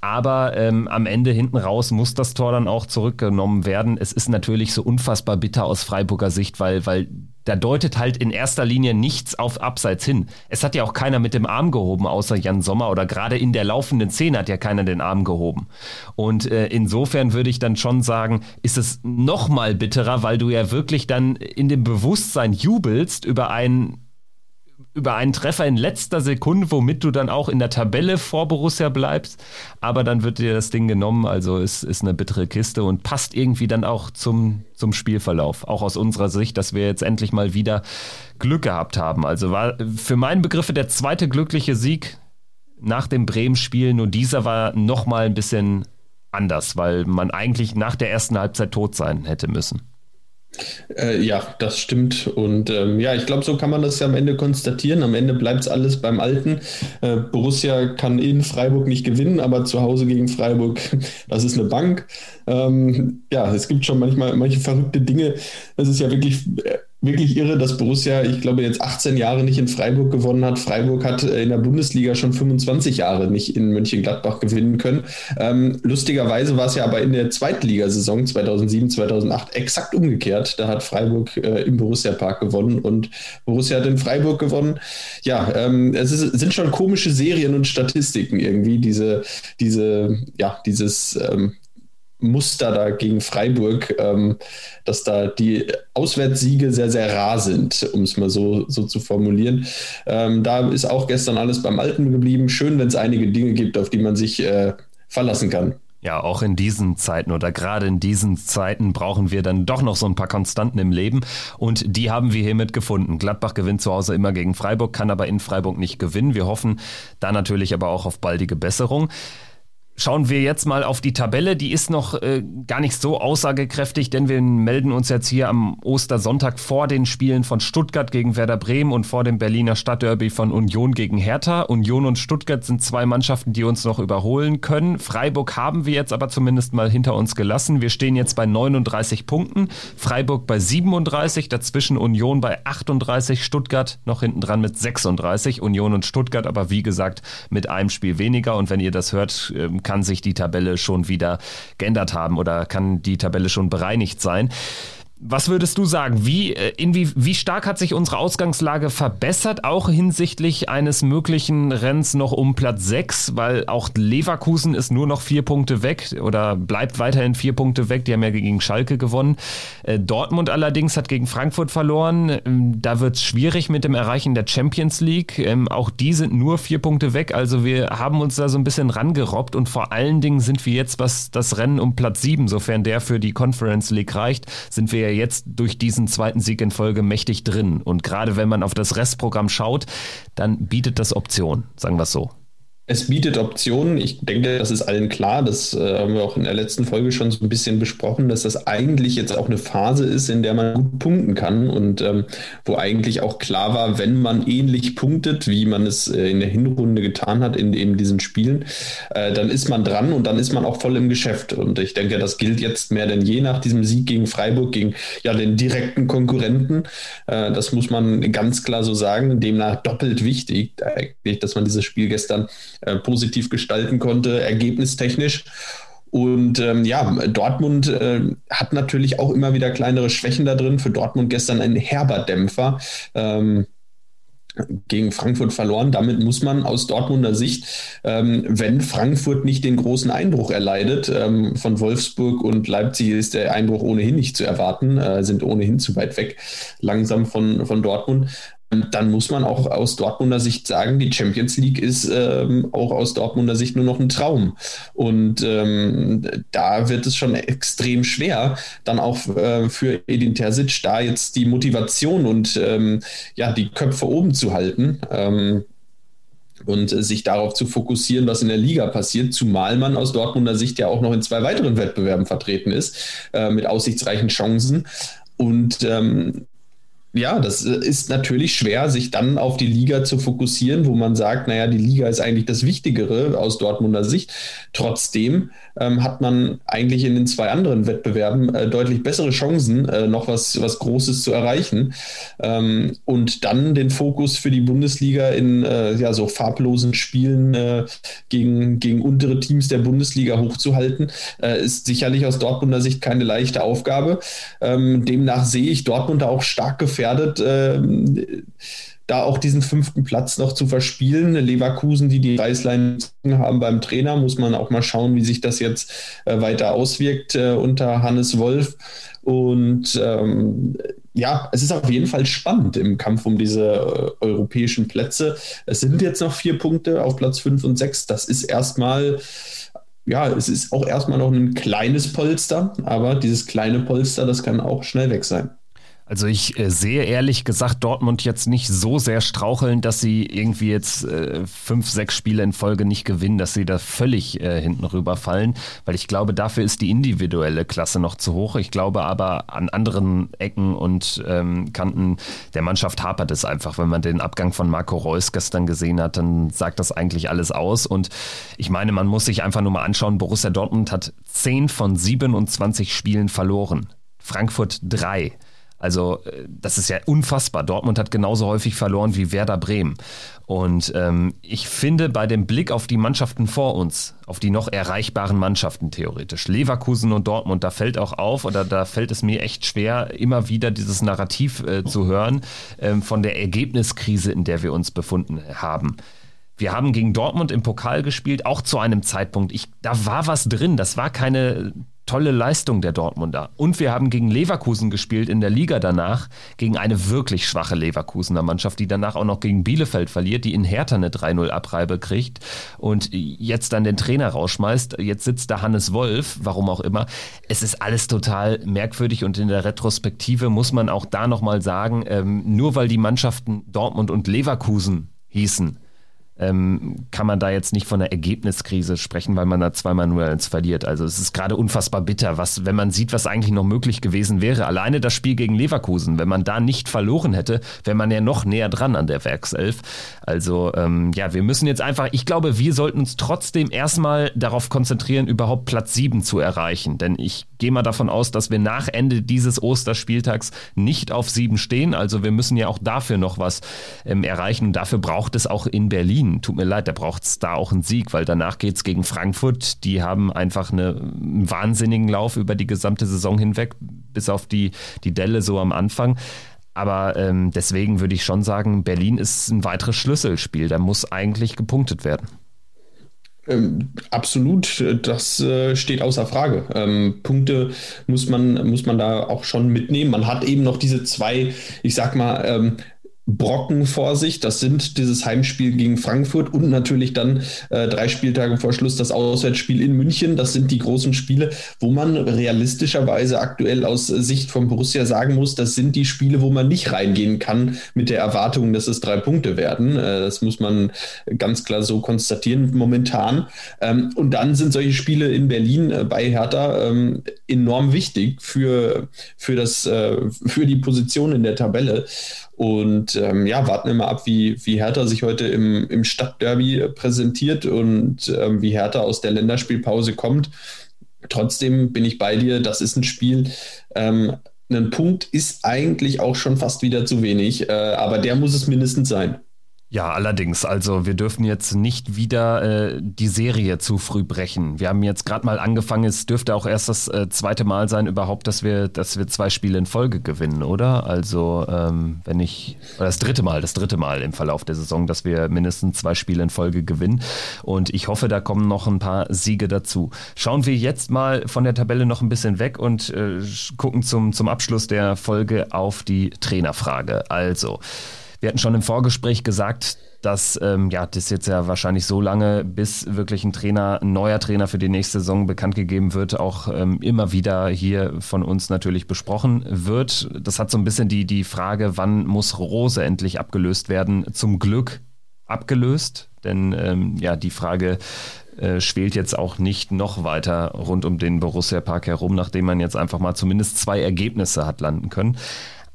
Aber ähm, am Ende hinten raus muss das Tor dann auch zurückgenommen werden. Es ist natürlich so unfassbar bitter aus Freiburger Sicht, weil, weil da deutet halt in erster Linie nichts auf Abseits hin. Es hat ja auch keiner mit dem Arm gehoben, außer Jan Sommer oder gerade in der laufenden Szene hat ja keiner den Arm gehoben. Und äh, insofern würde ich dann schon sagen, ist es noch mal bitterer, weil du ja wirklich dann in dem Bewusstsein jubelst über einen über einen Treffer in letzter Sekunde, womit du dann auch in der Tabelle vor Borussia bleibst. Aber dann wird dir das Ding genommen. Also es ist eine bittere Kiste und passt irgendwie dann auch zum, zum Spielverlauf. Auch aus unserer Sicht, dass wir jetzt endlich mal wieder Glück gehabt haben. Also war für meinen Begriffe der zweite glückliche Sieg nach dem Bremen-Spiel. Nur dieser war nochmal ein bisschen anders, weil man eigentlich nach der ersten Halbzeit tot sein hätte müssen. Äh, ja, das stimmt. Und ähm, ja, ich glaube, so kann man das ja am Ende konstatieren. Am Ende bleibt es alles beim Alten. Äh, Borussia kann in Freiburg nicht gewinnen, aber zu Hause gegen Freiburg, das ist eine Bank. Ähm, ja, es gibt schon manchmal manche verrückte Dinge. Es ist ja wirklich äh, wirklich irre, dass Borussia, ich glaube, jetzt 18 Jahre nicht in Freiburg gewonnen hat. Freiburg hat äh, in der Bundesliga schon 25 Jahre nicht in Mönchengladbach gewinnen können. Ähm, lustigerweise war es ja aber in der Zweitligasaison 2007, 2008 exakt umgekehrt. Da hat Freiburg äh, im Borussia Park gewonnen und Borussia hat in Freiburg gewonnen. Ja, ähm, es ist, sind schon komische Serien und Statistiken irgendwie, diese, diese, ja, dieses, ähm, Muster da gegen Freiburg, ähm, dass da die Auswärtssiege sehr, sehr rar sind, um es mal so, so zu formulieren. Ähm, da ist auch gestern alles beim Alten geblieben. Schön, wenn es einige Dinge gibt, auf die man sich äh, verlassen kann. Ja, auch in diesen Zeiten oder gerade in diesen Zeiten brauchen wir dann doch noch so ein paar Konstanten im Leben und die haben wir hiermit gefunden. Gladbach gewinnt zu Hause immer gegen Freiburg, kann aber in Freiburg nicht gewinnen. Wir hoffen da natürlich aber auch auf baldige Besserung. Schauen wir jetzt mal auf die Tabelle. Die ist noch äh, gar nicht so aussagekräftig, denn wir melden uns jetzt hier am Ostersonntag vor den Spielen von Stuttgart gegen Werder Bremen und vor dem Berliner Stadtderby von Union gegen Hertha. Union und Stuttgart sind zwei Mannschaften, die uns noch überholen können. Freiburg haben wir jetzt aber zumindest mal hinter uns gelassen. Wir stehen jetzt bei 39 Punkten, Freiburg bei 37, dazwischen Union bei 38, Stuttgart noch hinten dran mit 36. Union und Stuttgart aber wie gesagt mit einem Spiel weniger. Und wenn ihr das hört, ähm, kann sich die Tabelle schon wieder geändert haben oder kann die Tabelle schon bereinigt sein. Was würdest du sagen? Wie, äh, inwie, wie stark hat sich unsere Ausgangslage verbessert, auch hinsichtlich eines möglichen Renns noch um Platz 6? Weil auch Leverkusen ist nur noch vier Punkte weg oder bleibt weiterhin vier Punkte weg. Die haben ja gegen Schalke gewonnen. Äh, Dortmund allerdings hat gegen Frankfurt verloren. Ähm, da wird es schwierig mit dem Erreichen der Champions League. Ähm, auch die sind nur vier Punkte weg. Also wir haben uns da so ein bisschen rangerobbt und vor allen Dingen sind wir jetzt, was das Rennen um Platz 7, sofern der für die Conference League reicht, sind wir ja jetzt durch diesen zweiten Sieg in Folge mächtig drin. Und gerade wenn man auf das Restprogramm schaut, dann bietet das Optionen, sagen wir es so. Es bietet Optionen. Ich denke, das ist allen klar. Das äh, haben wir auch in der letzten Folge schon so ein bisschen besprochen, dass das eigentlich jetzt auch eine Phase ist, in der man gut punkten kann und ähm, wo eigentlich auch klar war, wenn man ähnlich punktet, wie man es äh, in der Hinrunde getan hat in eben diesen Spielen, äh, dann ist man dran und dann ist man auch voll im Geschäft. Und ich denke, das gilt jetzt mehr denn je nach diesem Sieg gegen Freiburg, gegen ja den direkten Konkurrenten. Äh, das muss man ganz klar so sagen. Demnach doppelt wichtig, eigentlich, dass man dieses Spiel gestern äh, positiv gestalten konnte, ergebnistechnisch. Und ähm, ja, Dortmund äh, hat natürlich auch immer wieder kleinere Schwächen da drin. Für Dortmund gestern ein herber Dämpfer. Ähm, gegen Frankfurt verloren. Damit muss man aus Dortmunder Sicht, ähm, wenn Frankfurt nicht den großen Einbruch erleidet, ähm, von Wolfsburg und Leipzig ist der Einbruch ohnehin nicht zu erwarten, äh, sind ohnehin zu weit weg, langsam von, von Dortmund dann muss man auch aus Dortmunder Sicht sagen, die Champions League ist ähm, auch aus Dortmunder Sicht nur noch ein Traum. Und ähm, da wird es schon extrem schwer, dann auch äh, für Edin Terzic da jetzt die Motivation und ähm, ja, die Köpfe oben zu halten. Ähm, und sich darauf zu fokussieren, was in der Liga passiert, zumal man aus Dortmunder Sicht ja auch noch in zwei weiteren Wettbewerben vertreten ist, äh, mit aussichtsreichen Chancen. Und ähm, ja, das äh, ist natürlich schwer, sich dann auf die Liga zu fokussieren, wo man sagt, naja, die Liga ist eigentlich das Wichtigere aus Dortmunder Sicht. Trotzdem ähm, hat man eigentlich in den zwei anderen Wettbewerben äh, deutlich bessere Chancen, äh, noch was, was Großes zu erreichen. Ähm, und dann den Fokus für die Bundesliga in äh, ja, so farblosen Spielen äh, gegen, gegen untere Teams der Bundesliga hochzuhalten, äh, ist sicherlich aus Dortmunder Sicht keine leichte Aufgabe. Ähm, demnach sehe ich Dortmund auch stark gefährdet ähm, da auch diesen fünften Platz noch zu verspielen. Leverkusen, die die Reißleine haben beim Trainer, muss man auch mal schauen, wie sich das jetzt äh, weiter auswirkt äh, unter Hannes Wolf. Und ähm, ja, es ist auf jeden Fall spannend im Kampf um diese äh, europäischen Plätze. Es sind jetzt noch vier Punkte auf Platz fünf und sechs. Das ist erstmal ja, es ist auch erstmal noch ein kleines Polster, aber dieses kleine Polster, das kann auch schnell weg sein. Also ich äh, sehe ehrlich gesagt Dortmund jetzt nicht so sehr straucheln, dass sie irgendwie jetzt äh, fünf, sechs Spiele in Folge nicht gewinnen, dass sie da völlig äh, hinten rüberfallen, weil ich glaube, dafür ist die individuelle Klasse noch zu hoch. Ich glaube aber an anderen Ecken und ähm, Kanten der Mannschaft hapert es einfach. Wenn man den Abgang von Marco Reus gestern gesehen hat, dann sagt das eigentlich alles aus. Und ich meine, man muss sich einfach nur mal anschauen, Borussia Dortmund hat 10 von 27 Spielen verloren. Frankfurt 3. Also äh, das ist ja unfassbar. Dortmund hat genauso häufig verloren wie Werder Bremen. Und ähm, ich finde bei dem Blick auf die Mannschaften vor uns, auf die noch erreichbaren Mannschaften theoretisch, Leverkusen und Dortmund, da fällt auch auf oder da fällt es mir echt schwer, immer wieder dieses Narrativ äh, zu hören ähm, von der Ergebniskrise, in der wir uns befunden haben. Wir haben gegen Dortmund im Pokal gespielt, auch zu einem Zeitpunkt. Ich, da war was drin. Das war keine tolle Leistung der Dortmunder. Und wir haben gegen Leverkusen gespielt in der Liga danach, gegen eine wirklich schwache Leverkusener Mannschaft, die danach auch noch gegen Bielefeld verliert, die in Hertha eine 3-0 Abreibe kriegt und jetzt dann den Trainer rausschmeißt. Jetzt sitzt da Hannes Wolf, warum auch immer. Es ist alles total merkwürdig und in der Retrospektive muss man auch da nochmal sagen, ähm, nur weil die Mannschaften Dortmund und Leverkusen hießen, ähm, kann man da jetzt nicht von einer Ergebniskrise sprechen, weil man da zweimal nur eins verliert. Also es ist gerade unfassbar bitter, was, wenn man sieht, was eigentlich noch möglich gewesen wäre. Alleine das Spiel gegen Leverkusen, wenn man da nicht verloren hätte, wäre man ja noch näher dran an der Werkself. Also ähm, ja, wir müssen jetzt einfach, ich glaube, wir sollten uns trotzdem erstmal darauf konzentrieren, überhaupt Platz sieben zu erreichen. Denn ich gehe mal davon aus, dass wir nach Ende dieses Osterspieltags nicht auf sieben stehen. Also wir müssen ja auch dafür noch was ähm, erreichen. Und dafür braucht es auch in Berlin. Tut mir leid, da braucht es da auch einen Sieg, weil danach geht es gegen Frankfurt. Die haben einfach eine, einen wahnsinnigen Lauf über die gesamte Saison hinweg bis auf die, die Delle so am Anfang. Aber ähm, deswegen würde ich schon sagen, Berlin ist ein weiteres Schlüsselspiel. Da muss eigentlich gepunktet werden. Ähm, absolut, das äh, steht außer Frage. Ähm, Punkte muss man, muss man da auch schon mitnehmen. Man hat eben noch diese zwei, ich sag mal, ähm, Brocken vor sich. Das sind dieses Heimspiel gegen Frankfurt und natürlich dann äh, drei Spieltage vor Schluss das Auswärtsspiel in München. Das sind die großen Spiele, wo man realistischerweise aktuell aus Sicht von Borussia sagen muss, das sind die Spiele, wo man nicht reingehen kann mit der Erwartung, dass es drei Punkte werden. Äh, das muss man ganz klar so konstatieren momentan. Ähm, und dann sind solche Spiele in Berlin äh, bei Hertha ähm, enorm wichtig für, für, das, äh, für die Position in der Tabelle. Und ähm, ja, warten wir mal ab, wie, wie Hertha sich heute im, im Stadtderby präsentiert und ähm, wie Hertha aus der Länderspielpause kommt. Trotzdem bin ich bei dir, das ist ein Spiel. Ähm, ein Punkt ist eigentlich auch schon fast wieder zu wenig, äh, aber der muss es mindestens sein. Ja, allerdings. Also wir dürfen jetzt nicht wieder äh, die Serie zu früh brechen. Wir haben jetzt gerade mal angefangen. Es dürfte auch erst das äh, zweite Mal sein überhaupt, dass wir, dass wir zwei Spiele in Folge gewinnen, oder? Also ähm, wenn ich oder das dritte Mal, das dritte Mal im Verlauf der Saison, dass wir mindestens zwei Spiele in Folge gewinnen. Und ich hoffe, da kommen noch ein paar Siege dazu. Schauen wir jetzt mal von der Tabelle noch ein bisschen weg und äh, gucken zum zum Abschluss der Folge auf die Trainerfrage. Also wir hatten schon im Vorgespräch gesagt, dass ähm, ja, das jetzt ja wahrscheinlich so lange, bis wirklich ein Trainer, ein neuer Trainer für die nächste Saison bekannt gegeben wird, auch ähm, immer wieder hier von uns natürlich besprochen wird. Das hat so ein bisschen die, die Frage, wann muss Rose endlich abgelöst werden? Zum Glück abgelöst, denn ähm, ja, die Frage äh, schwelt jetzt auch nicht noch weiter rund um den Borussia Park herum, nachdem man jetzt einfach mal zumindest zwei Ergebnisse hat landen können.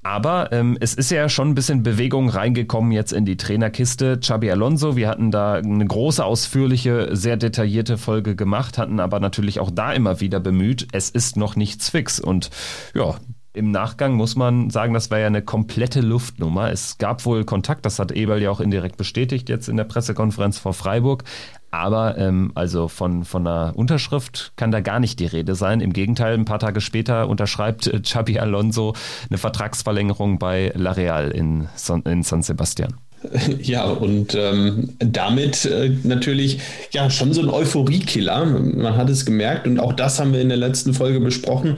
Aber ähm, es ist ja schon ein bisschen Bewegung reingekommen jetzt in die Trainerkiste. Xabi Alonso, wir hatten da eine große, ausführliche, sehr detaillierte Folge gemacht, hatten aber natürlich auch da immer wieder bemüht, es ist noch nichts fix. Und ja, im Nachgang muss man sagen, das war ja eine komplette Luftnummer. Es gab wohl Kontakt, das hat Eberl ja auch indirekt bestätigt jetzt in der Pressekonferenz vor Freiburg. Aber ähm, also von, von einer Unterschrift kann da gar nicht die Rede sein. Im Gegenteil, ein paar Tage später unterschreibt äh, Xabi Alonso eine Vertragsverlängerung bei La Real in, in San Sebastian. Ja, und ähm, damit äh, natürlich ja schon so ein Euphoriekiller. Man hat es gemerkt und auch das haben wir in der letzten Folge besprochen,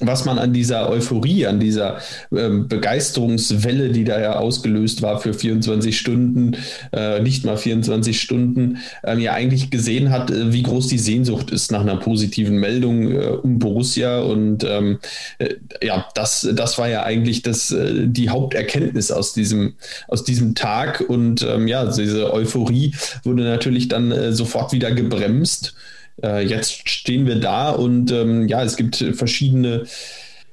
was man an dieser Euphorie, an dieser äh, Begeisterungswelle, die da ja ausgelöst war für 24 Stunden, äh, nicht mal 24 Stunden, ähm, ja eigentlich gesehen hat, äh, wie groß die Sehnsucht ist nach einer positiven Meldung äh, um Borussia. Und ähm, äh, ja, das, das war ja eigentlich das, die Haupterkenntnis aus diesem, aus diesem Tag Tag und ähm, ja, diese Euphorie wurde natürlich dann äh, sofort wieder gebremst. Äh, jetzt stehen wir da und ähm, ja, es gibt verschiedene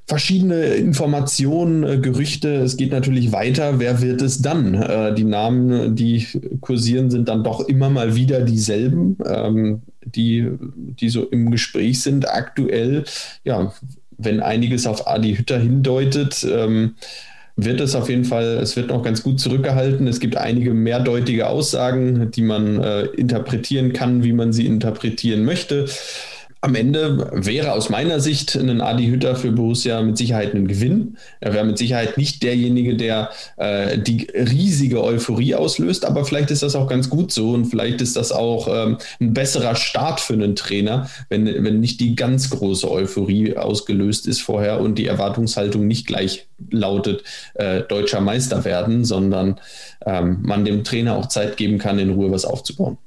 verschiedene Informationen, äh, Gerüchte. Es geht natürlich weiter. Wer wird es dann? Äh, die Namen, die kursieren, sind dann doch immer mal wieder dieselben, ähm, die, die so im Gespräch sind. Aktuell, ja, wenn einiges auf Adi Hütter hindeutet, ähm, wird es auf jeden Fall, es wird noch ganz gut zurückgehalten. Es gibt einige mehrdeutige Aussagen, die man äh, interpretieren kann, wie man sie interpretieren möchte. Am Ende wäre aus meiner Sicht ein Adi Hütter für Borussia mit Sicherheit ein Gewinn. Er wäre mit Sicherheit nicht derjenige, der äh, die riesige Euphorie auslöst, aber vielleicht ist das auch ganz gut so und vielleicht ist das auch ähm, ein besserer Start für einen Trainer, wenn, wenn nicht die ganz große Euphorie ausgelöst ist vorher und die Erwartungshaltung nicht gleich lautet, äh, deutscher Meister werden, sondern ähm, man dem Trainer auch Zeit geben kann, in Ruhe was aufzubauen.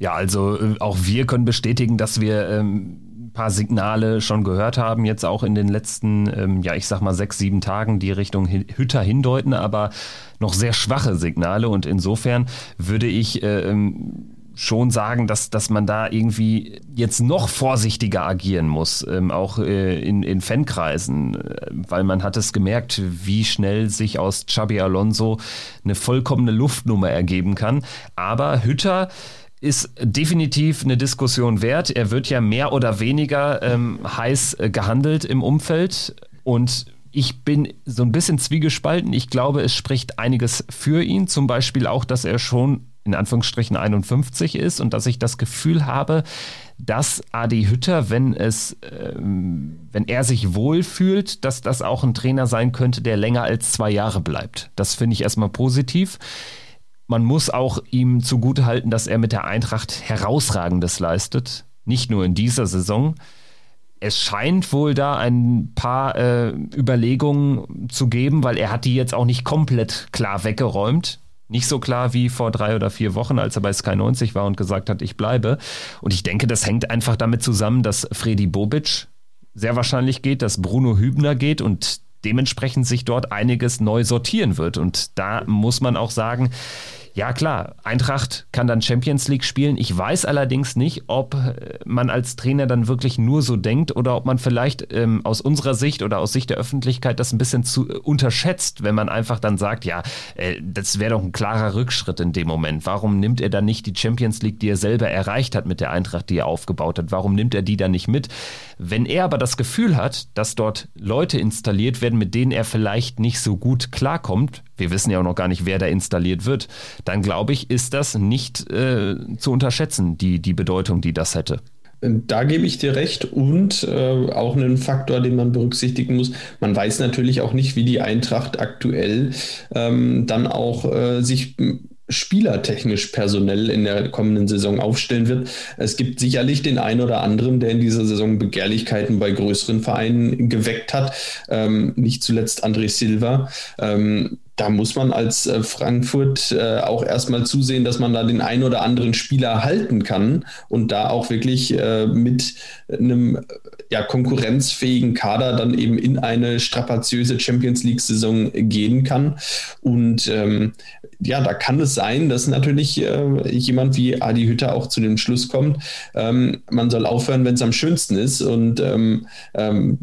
Ja, also äh, auch wir können bestätigen, dass wir ähm, ein paar Signale schon gehört haben, jetzt auch in den letzten, ähm, ja, ich sag mal sechs, sieben Tagen, die Richtung Hütter hindeuten, aber noch sehr schwache Signale und insofern würde ich äh, ähm, schon sagen, dass, dass man da irgendwie jetzt noch vorsichtiger agieren muss, ähm, auch äh, in, in Fankreisen, äh, weil man hat es gemerkt, wie schnell sich aus Xabi Alonso eine vollkommene Luftnummer ergeben kann. Aber Hütter ist definitiv eine Diskussion wert. Er wird ja mehr oder weniger ähm, heiß äh, gehandelt im Umfeld und ich bin so ein bisschen zwiegespalten. Ich glaube, es spricht einiges für ihn. Zum Beispiel auch, dass er schon in Anführungsstrichen 51 ist und dass ich das Gefühl habe, dass Adi Hütter, wenn es, ähm, wenn er sich wohlfühlt, dass das auch ein Trainer sein könnte, der länger als zwei Jahre bleibt. Das finde ich erstmal positiv. Man muss auch ihm zugutehalten, dass er mit der Eintracht herausragendes leistet. Nicht nur in dieser Saison. Es scheint wohl da ein paar äh, Überlegungen zu geben, weil er hat die jetzt auch nicht komplett klar weggeräumt. Nicht so klar wie vor drei oder vier Wochen, als er bei Sky 90 war und gesagt hat, ich bleibe. Und ich denke, das hängt einfach damit zusammen, dass Freddy Bobic sehr wahrscheinlich geht, dass Bruno Hübner geht und dementsprechend sich dort einiges neu sortieren wird. Und da muss man auch sagen, ja klar, Eintracht kann dann Champions League spielen. Ich weiß allerdings nicht, ob äh, man als Trainer dann wirklich nur so denkt oder ob man vielleicht ähm, aus unserer Sicht oder aus Sicht der Öffentlichkeit das ein bisschen zu äh, unterschätzt, wenn man einfach dann sagt, ja, äh, das wäre doch ein klarer Rückschritt in dem Moment. Warum nimmt er dann nicht die Champions League, die er selber erreicht hat mit der Eintracht, die er aufgebaut hat? Warum nimmt er die dann nicht mit? Wenn er aber das Gefühl hat, dass dort Leute installiert werden, mit denen er vielleicht nicht so gut klarkommt, wir wissen ja auch noch gar nicht, wer da installiert wird, dann glaube ich, ist das nicht äh, zu unterschätzen, die, die Bedeutung, die das hätte. Da gebe ich dir recht und äh, auch einen Faktor, den man berücksichtigen muss. Man weiß natürlich auch nicht, wie die Eintracht aktuell ähm, dann auch äh, sich spielertechnisch personell in der kommenden Saison aufstellen wird. Es gibt sicherlich den einen oder anderen, der in dieser Saison Begehrlichkeiten bei größeren Vereinen geweckt hat. Ähm, nicht zuletzt André Silva. Ähm, da muss man als äh, Frankfurt äh, auch erstmal zusehen, dass man da den einen oder anderen Spieler halten kann und da auch wirklich äh, mit einem ja, konkurrenzfähigen Kader dann eben in eine strapaziöse Champions League-Saison gehen kann. Und ähm, ja, da kann es sein, dass natürlich äh, jemand wie Adi Hütter auch zu dem Schluss kommt, ähm, man soll aufhören, wenn es am schönsten ist und ähm, ähm,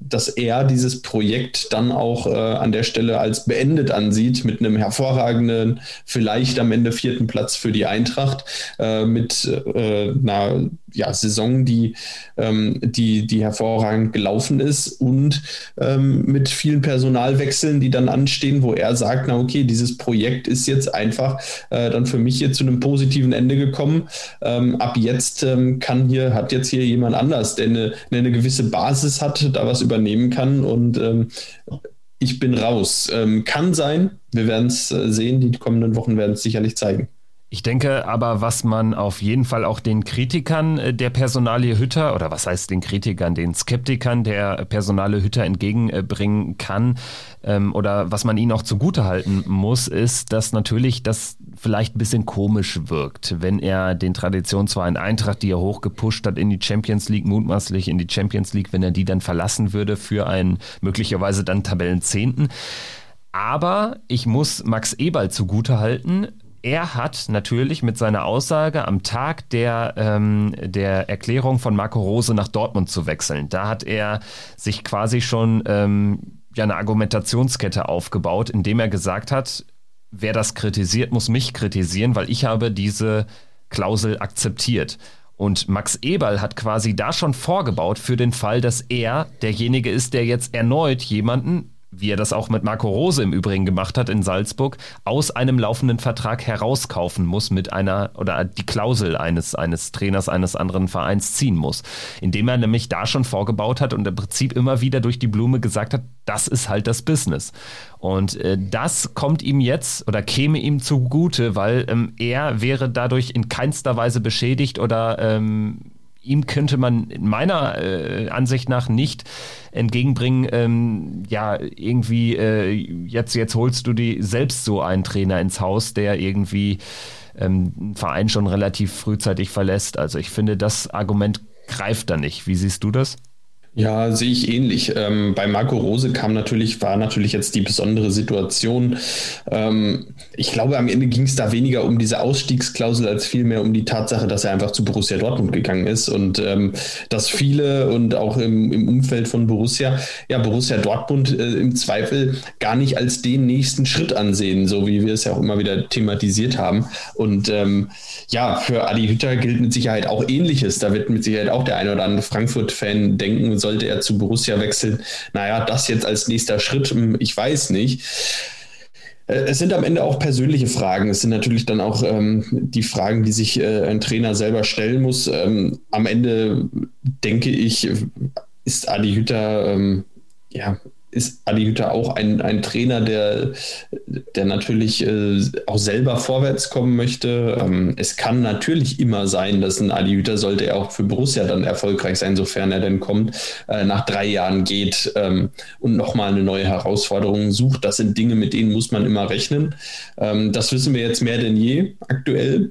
dass er dieses Projekt dann auch äh, an der Stelle als beendet ansieht mit einem hervorragenden, vielleicht am Ende vierten Platz für die Eintracht, äh, mit äh, einer ja, Saison, die, ähm, die, die hervorragend gelaufen ist und ähm, mit vielen Personalwechseln, die dann anstehen, wo er sagt, na okay, dieses Projekt ist jetzt einfach äh, dann für mich hier zu einem positiven Ende gekommen. Ähm, ab jetzt ähm, kann hier, hat jetzt hier jemand anders, der eine, der eine gewisse Basis hat, da was übernehmen kann und ähm, ich bin raus. Ähm, kann sein, wir werden es äh, sehen, die kommenden Wochen werden es sicherlich zeigen. Ich denke aber, was man auf jeden Fall auch den Kritikern äh, der Personalie Hütter oder was heißt den Kritikern, den Skeptikern der Personale Hütter entgegenbringen kann ähm, oder was man ihnen auch zugutehalten muss, ist, dass natürlich das vielleicht ein bisschen komisch wirkt, wenn er den Traditionsverein Eintracht, die er hochgepusht hat in die Champions League, mutmaßlich in die Champions League, wenn er die dann verlassen würde für einen möglicherweise dann Tabellenzehnten. Aber ich muss Max Eberl zugutehalten, er hat natürlich mit seiner Aussage am Tag der, ähm, der Erklärung von Marco Rose nach Dortmund zu wechseln, da hat er sich quasi schon ähm, ja eine Argumentationskette aufgebaut, indem er gesagt hat, wer das kritisiert, muss mich kritisieren, weil ich habe diese Klausel akzeptiert. Und Max Eberl hat quasi da schon vorgebaut für den Fall, dass er derjenige ist, der jetzt erneut jemanden wie er das auch mit Marco Rose im Übrigen gemacht hat in Salzburg, aus einem laufenden Vertrag herauskaufen muss mit einer oder die Klausel eines, eines Trainers eines anderen Vereins ziehen muss. Indem er nämlich da schon vorgebaut hat und im Prinzip immer wieder durch die Blume gesagt hat, das ist halt das Business. Und äh, das kommt ihm jetzt oder käme ihm zugute, weil ähm, er wäre dadurch in keinster Weise beschädigt oder ähm, ihm könnte man in meiner äh, Ansicht nach nicht entgegenbringen, ähm, ja, irgendwie, äh, jetzt, jetzt holst du dir selbst so einen Trainer ins Haus, der irgendwie ähm, einen Verein schon relativ frühzeitig verlässt. Also ich finde, das Argument greift da nicht. Wie siehst du das? Ja, sehe ich ähnlich. Ähm, bei Marco Rose kam natürlich, war natürlich jetzt die besondere Situation. Ähm, ich glaube, am Ende ging es da weniger um diese Ausstiegsklausel als vielmehr um die Tatsache, dass er einfach zu Borussia Dortmund gegangen ist und ähm, dass viele und auch im, im, Umfeld von Borussia, ja, Borussia Dortmund äh, im Zweifel gar nicht als den nächsten Schritt ansehen, so wie wir es ja auch immer wieder thematisiert haben. Und ähm, ja, für Adi Hütter gilt mit Sicherheit auch Ähnliches. Da wird mit Sicherheit auch der ein oder andere Frankfurt-Fan denken, sollte er zu Borussia wechseln. Naja, das jetzt als nächster Schritt, hm, ich weiß nicht. Äh, es sind am Ende auch persönliche Fragen. Es sind natürlich dann auch ähm, die Fragen, die sich äh, ein Trainer selber stellen muss. Ähm, am Ende denke ich, ist Adi Hütter ähm, ja ist Adi Hütter auch ein, ein Trainer, der, der natürlich äh, auch selber vorwärts kommen möchte. Ähm, es kann natürlich immer sein, dass ein Adi Hütter, sollte er auch für Borussia dann erfolgreich sein, sofern er denn kommt, äh, nach drei Jahren geht ähm, und nochmal eine neue Herausforderung sucht. Das sind Dinge, mit denen muss man immer rechnen. Ähm, das wissen wir jetzt mehr denn je aktuell.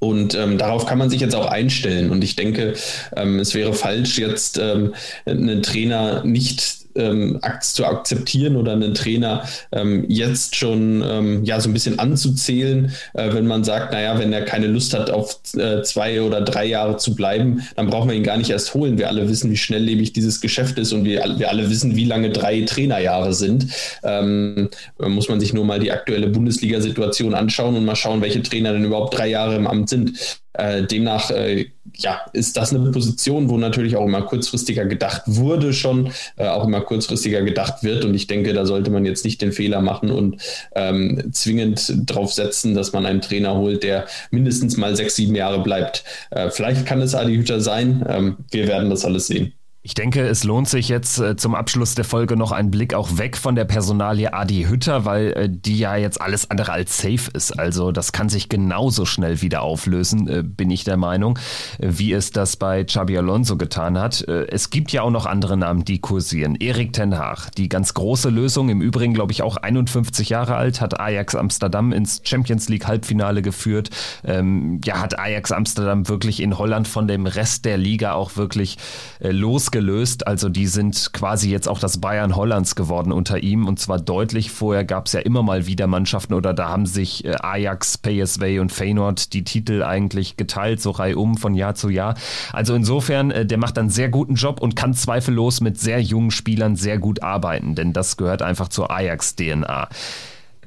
Und ähm, darauf kann man sich jetzt auch einstellen. Und ich denke, ähm, es wäre falsch, jetzt ähm, einen Trainer nicht ähm, zu akzeptieren oder einen Trainer ähm, jetzt schon ähm, ja so ein bisschen anzuzählen, äh, wenn man sagt, naja, wenn er keine Lust hat, auf äh, zwei oder drei Jahre zu bleiben, dann brauchen wir ihn gar nicht erst holen. Wir alle wissen, wie schnelllebig dieses Geschäft ist und wir, wir alle wissen, wie lange drei Trainerjahre sind. Ähm, muss man sich nur mal die aktuelle Bundesliga-Situation anschauen und mal schauen, welche Trainer denn überhaupt drei Jahre im Amt sind. Äh, demnach äh, ja, ist das eine Position, wo natürlich auch immer kurzfristiger gedacht wurde, schon äh, auch immer kurzfristiger gedacht wird. Und ich denke, da sollte man jetzt nicht den Fehler machen und ähm, zwingend darauf setzen, dass man einen Trainer holt, der mindestens mal sechs, sieben Jahre bleibt. Äh, vielleicht kann es Adi Hüter sein. Ähm, wir werden das alles sehen. Ich denke, es lohnt sich jetzt äh, zum Abschluss der Folge noch ein Blick auch weg von der Personalie Adi Hütter, weil äh, die ja jetzt alles andere als safe ist. Also das kann sich genauso schnell wieder auflösen, äh, bin ich der Meinung, wie es das bei Xabi Alonso getan hat. Es gibt ja auch noch andere Namen, die kursieren. Erik Ten Haag, die ganz große Lösung, im Übrigen glaube ich auch 51 Jahre alt, hat Ajax Amsterdam ins Champions League Halbfinale geführt. Ähm, ja, hat Ajax Amsterdam wirklich in Holland von dem Rest der Liga auch wirklich äh, los losgelöst. Also die sind quasi jetzt auch das Bayern Hollands geworden unter ihm und zwar deutlich. Vorher gab es ja immer mal wieder Mannschaften oder da haben sich äh, Ajax, PSV und Feyenoord die Titel eigentlich geteilt, so reihum von Jahr zu Jahr. Also insofern, äh, der macht einen sehr guten Job und kann zweifellos mit sehr jungen Spielern sehr gut arbeiten, denn das gehört einfach zur Ajax-DNA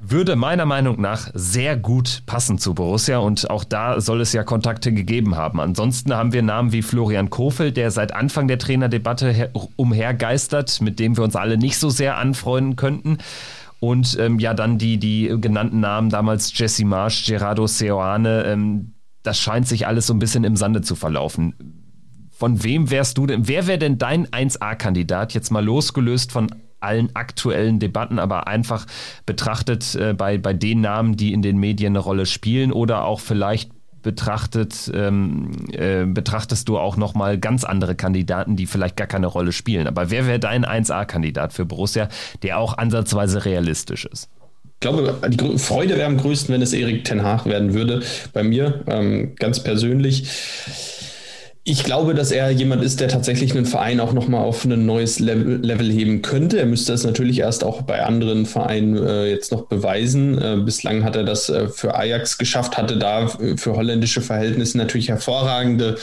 würde meiner Meinung nach sehr gut passen zu Borussia und auch da soll es ja Kontakte gegeben haben. Ansonsten haben wir Namen wie Florian Kofeld, der seit Anfang der Trainerdebatte umhergeistert, mit dem wir uns alle nicht so sehr anfreunden könnten. Und ähm, ja, dann die, die genannten Namen damals Jesse Marsch, Gerardo Seoane, ähm, das scheint sich alles so ein bisschen im Sande zu verlaufen. Von wem wärst du denn, wer wäre denn dein 1A-Kandidat, jetzt mal losgelöst von allen aktuellen Debatten, aber einfach betrachtet äh, bei, bei den Namen, die in den Medien eine Rolle spielen oder auch vielleicht betrachtet, ähm, äh, betrachtest du auch nochmal ganz andere Kandidaten, die vielleicht gar keine Rolle spielen. Aber wer wäre dein 1A-Kandidat für Borussia, der auch ansatzweise realistisch ist? Ich glaube, die Freude wäre am größten, wenn es Erik Ten Haag werden würde. Bei mir, ähm, ganz persönlich ich glaube, dass er jemand ist, der tatsächlich einen Verein auch nochmal auf ein neues Level, Level, heben könnte. Er müsste das natürlich erst auch bei anderen Vereinen äh, jetzt noch beweisen. Äh, bislang hat er das äh, für Ajax geschafft, hatte da für holländische Verhältnisse natürlich hervorragende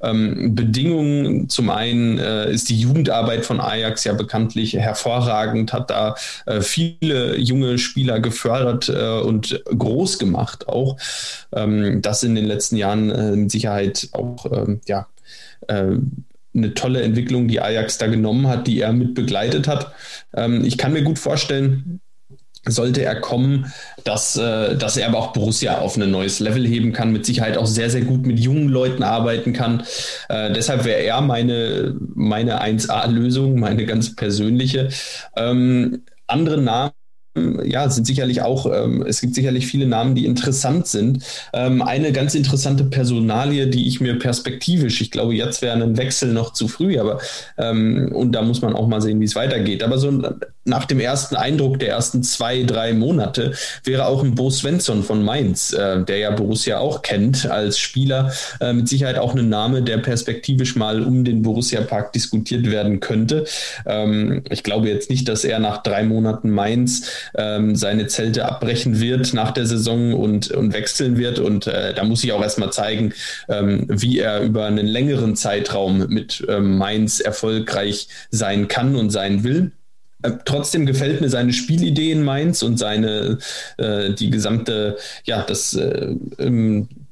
ähm, Bedingungen. Zum einen äh, ist die Jugendarbeit von Ajax ja bekanntlich hervorragend, hat da äh, viele junge Spieler gefördert äh, und groß gemacht auch. Ähm, das in den letzten Jahren mit Sicherheit auch ähm, ja, äh, eine tolle Entwicklung, die Ajax da genommen hat, die er mit begleitet hat. Ähm, ich kann mir gut vorstellen, sollte er kommen, dass, äh, dass er aber auch Borussia auf ein neues Level heben kann, mit Sicherheit auch sehr, sehr gut mit jungen Leuten arbeiten kann. Äh, deshalb wäre er meine, meine 1A-Lösung, meine ganz persönliche. Ähm, andere Namen ja, sind sicherlich auch, ähm, es gibt sicherlich viele Namen, die interessant sind. Ähm, eine ganz interessante Personalie, die ich mir perspektivisch, ich glaube, jetzt wäre ein Wechsel noch zu früh, aber ähm, und da muss man auch mal sehen, wie es weitergeht. Aber so nach dem ersten Eindruck der ersten zwei, drei Monate wäre auch ein Bo Svensson von Mainz, äh, der ja Borussia auch kennt als Spieler, äh, mit Sicherheit auch ein Name, der perspektivisch mal um den Borussia Park diskutiert werden könnte. Ähm, ich glaube jetzt nicht, dass er nach drei Monaten Mainz ähm, seine Zelte abbrechen wird nach der Saison und, und wechseln wird. Und äh, da muss ich auch erstmal zeigen, ähm, wie er über einen längeren Zeitraum mit ähm, Mainz erfolgreich sein kann und sein will. Äh, trotzdem gefällt mir seine Spielidee in Mainz und seine, äh, die gesamte, ja, das, äh,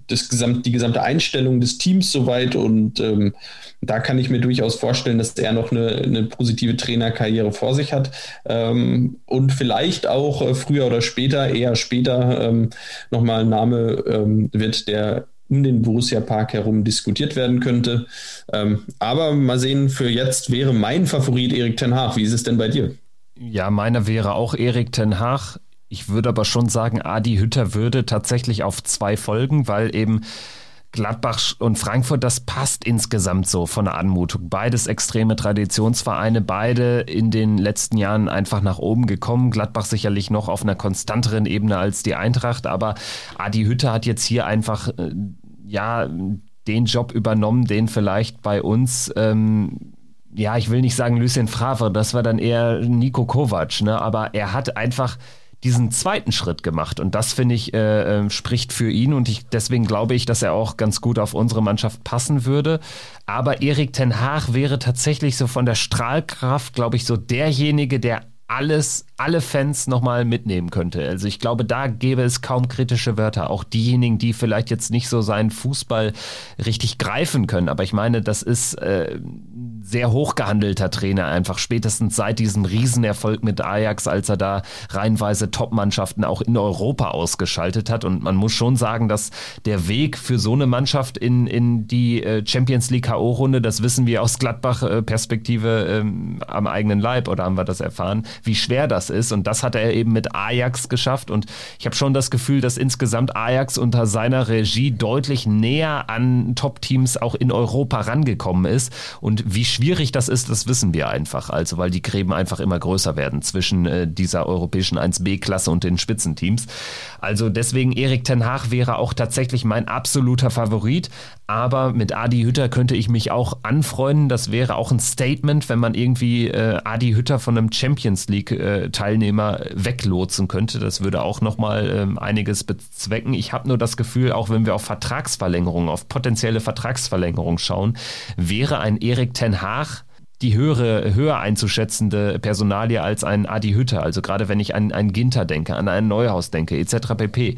das gesamt, die gesamte Einstellung des Teams soweit und ähm, da kann ich mir durchaus vorstellen, dass er noch eine, eine positive Trainerkarriere vor sich hat. Ähm, und vielleicht auch äh, früher oder später, eher später, ähm, nochmal ein Name ähm, wird, der um den Borussia Park herum diskutiert werden könnte. Ähm, aber mal sehen, für jetzt wäre mein Favorit Erik Ten Haag. Wie ist es denn bei dir? Ja, meiner wäre auch Erik Ten Haag. Ich würde aber schon sagen, Adi Hütter würde tatsächlich auf zwei folgen, weil eben Gladbach und Frankfurt, das passt insgesamt so von der Anmutung. Beides extreme Traditionsvereine, beide in den letzten Jahren einfach nach oben gekommen. Gladbach sicherlich noch auf einer konstanteren Ebene als die Eintracht, aber Adi Hütter hat jetzt hier einfach, äh, ja, den Job übernommen, den vielleicht bei uns, ähm, ja, ich will nicht sagen Lucien Favre, das war dann eher Nico Kovac, ne? aber er hat einfach diesen zweiten Schritt gemacht. Und das, finde ich, äh, äh, spricht für ihn. Und ich, deswegen glaube ich, dass er auch ganz gut auf unsere Mannschaft passen würde. Aber Erik Ten Haag wäre tatsächlich so von der Strahlkraft, glaube ich, so derjenige, der alles, alle Fans nochmal mitnehmen könnte. Also ich glaube, da gäbe es kaum kritische Wörter. Auch diejenigen, die vielleicht jetzt nicht so seinen Fußball richtig greifen können. Aber ich meine, das ist äh, sehr hochgehandelter Trainer einfach. Spätestens seit diesem Riesenerfolg mit Ajax, als er da reihenweise Top-Mannschaften auch in Europa ausgeschaltet hat. Und man muss schon sagen, dass der Weg für so eine Mannschaft in, in die äh, Champions League K.O.-Runde, das wissen wir aus Gladbach-Perspektive äh, ähm, am eigenen Leib oder haben wir das erfahren, wie schwer das ist. Und das hat er eben mit Ajax geschafft. Und ich habe schon das Gefühl, dass insgesamt Ajax unter seiner Regie deutlich näher an Top-Teams auch in Europa rangekommen ist. Und wie schwierig das ist, das wissen wir einfach. Also, weil die Gräben einfach immer größer werden zwischen äh, dieser europäischen 1B-Klasse und den Spitzenteams. Also deswegen Erik Ten Haag wäre auch tatsächlich mein absoluter Favorit. Aber mit Adi Hütter könnte ich mich auch anfreunden. Das wäre auch ein Statement, wenn man irgendwie äh, Adi Hütter von einem Champions League-Teilnehmer äh, weglotsen könnte. Das würde auch nochmal ähm, einiges bezwecken. Ich habe nur das Gefühl, auch wenn wir auf Vertragsverlängerungen, auf potenzielle Vertragsverlängerungen schauen, wäre ein Erik Ten Haag die höhere, höher einzuschätzende Personalie als ein Adi Hütter. Also gerade wenn ich an einen Ginter denke, an einen Neuhaus denke, etc. pp.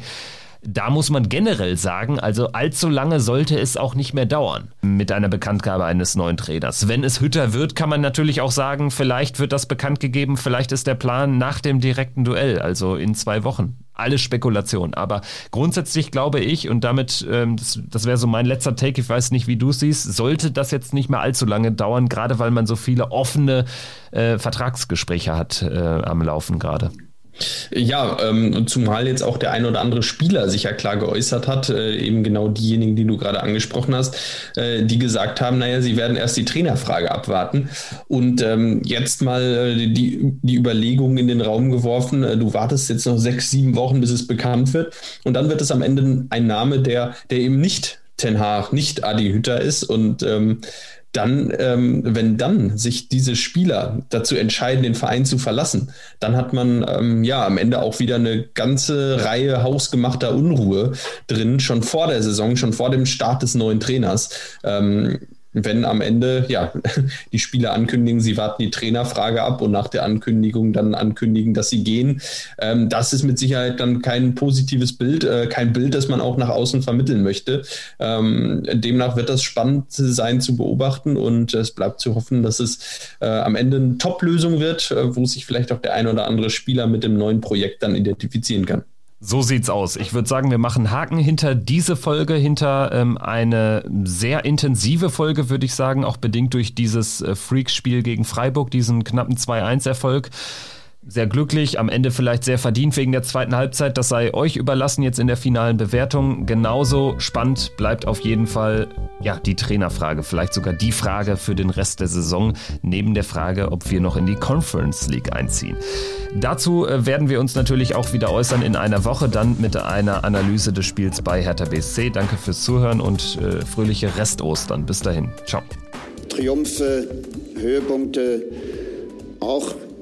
Da muss man generell sagen, also allzu lange sollte es auch nicht mehr dauern mit einer Bekanntgabe eines neuen Trainers. Wenn es Hütter wird, kann man natürlich auch sagen, vielleicht wird das bekannt gegeben, vielleicht ist der Plan nach dem direkten Duell, also in zwei Wochen. Alles Spekulation. Aber grundsätzlich glaube ich, und damit, ähm, das, das wäre so mein letzter Take, ich weiß nicht, wie du es siehst, sollte das jetzt nicht mehr allzu lange dauern, gerade weil man so viele offene äh, Vertragsgespräche hat äh, am Laufen gerade. Ja, ähm, zumal jetzt auch der ein oder andere Spieler sich ja klar geäußert hat, äh, eben genau diejenigen, die du gerade angesprochen hast, äh, die gesagt haben, naja, sie werden erst die Trainerfrage abwarten. Und ähm, jetzt mal äh, die, die Überlegung in den Raum geworfen, äh, du wartest jetzt noch sechs, sieben Wochen, bis es bekannt wird. Und dann wird es am Ende ein Name, der, der eben nicht Ten Haag, nicht Adi Hütter ist. Und ähm, dann, ähm, wenn dann sich diese Spieler dazu entscheiden, den Verein zu verlassen, dann hat man ähm, ja am Ende auch wieder eine ganze Reihe hausgemachter Unruhe drin, schon vor der Saison, schon vor dem Start des neuen Trainers. Ähm, wenn am Ende ja die Spieler ankündigen, sie warten die Trainerfrage ab und nach der Ankündigung dann ankündigen, dass sie gehen, ähm, das ist mit Sicherheit dann kein positives Bild, äh, kein Bild, das man auch nach außen vermitteln möchte. Ähm, demnach wird das spannend sein zu beobachten und es bleibt zu hoffen, dass es äh, am Ende eine Top-Lösung wird, äh, wo sich vielleicht auch der ein oder andere Spieler mit dem neuen Projekt dann identifizieren kann. So sieht's aus. Ich würde sagen, wir machen Haken hinter diese Folge, hinter ähm, eine sehr intensive Folge, würde ich sagen, auch bedingt durch dieses äh, Freak-Spiel gegen Freiburg, diesen knappen 2-1-Erfolg sehr glücklich, am Ende vielleicht sehr verdient wegen der zweiten Halbzeit. Das sei euch überlassen jetzt in der finalen Bewertung. Genauso spannend bleibt auf jeden Fall ja die Trainerfrage, vielleicht sogar die Frage für den Rest der Saison, neben der Frage, ob wir noch in die Conference League einziehen. Dazu äh, werden wir uns natürlich auch wieder äußern in einer Woche, dann mit einer Analyse des Spiels bei Hertha BSC. Danke fürs Zuhören und äh, fröhliche Restostern. Bis dahin. Ciao. Triumphe, Höhepunkte, auch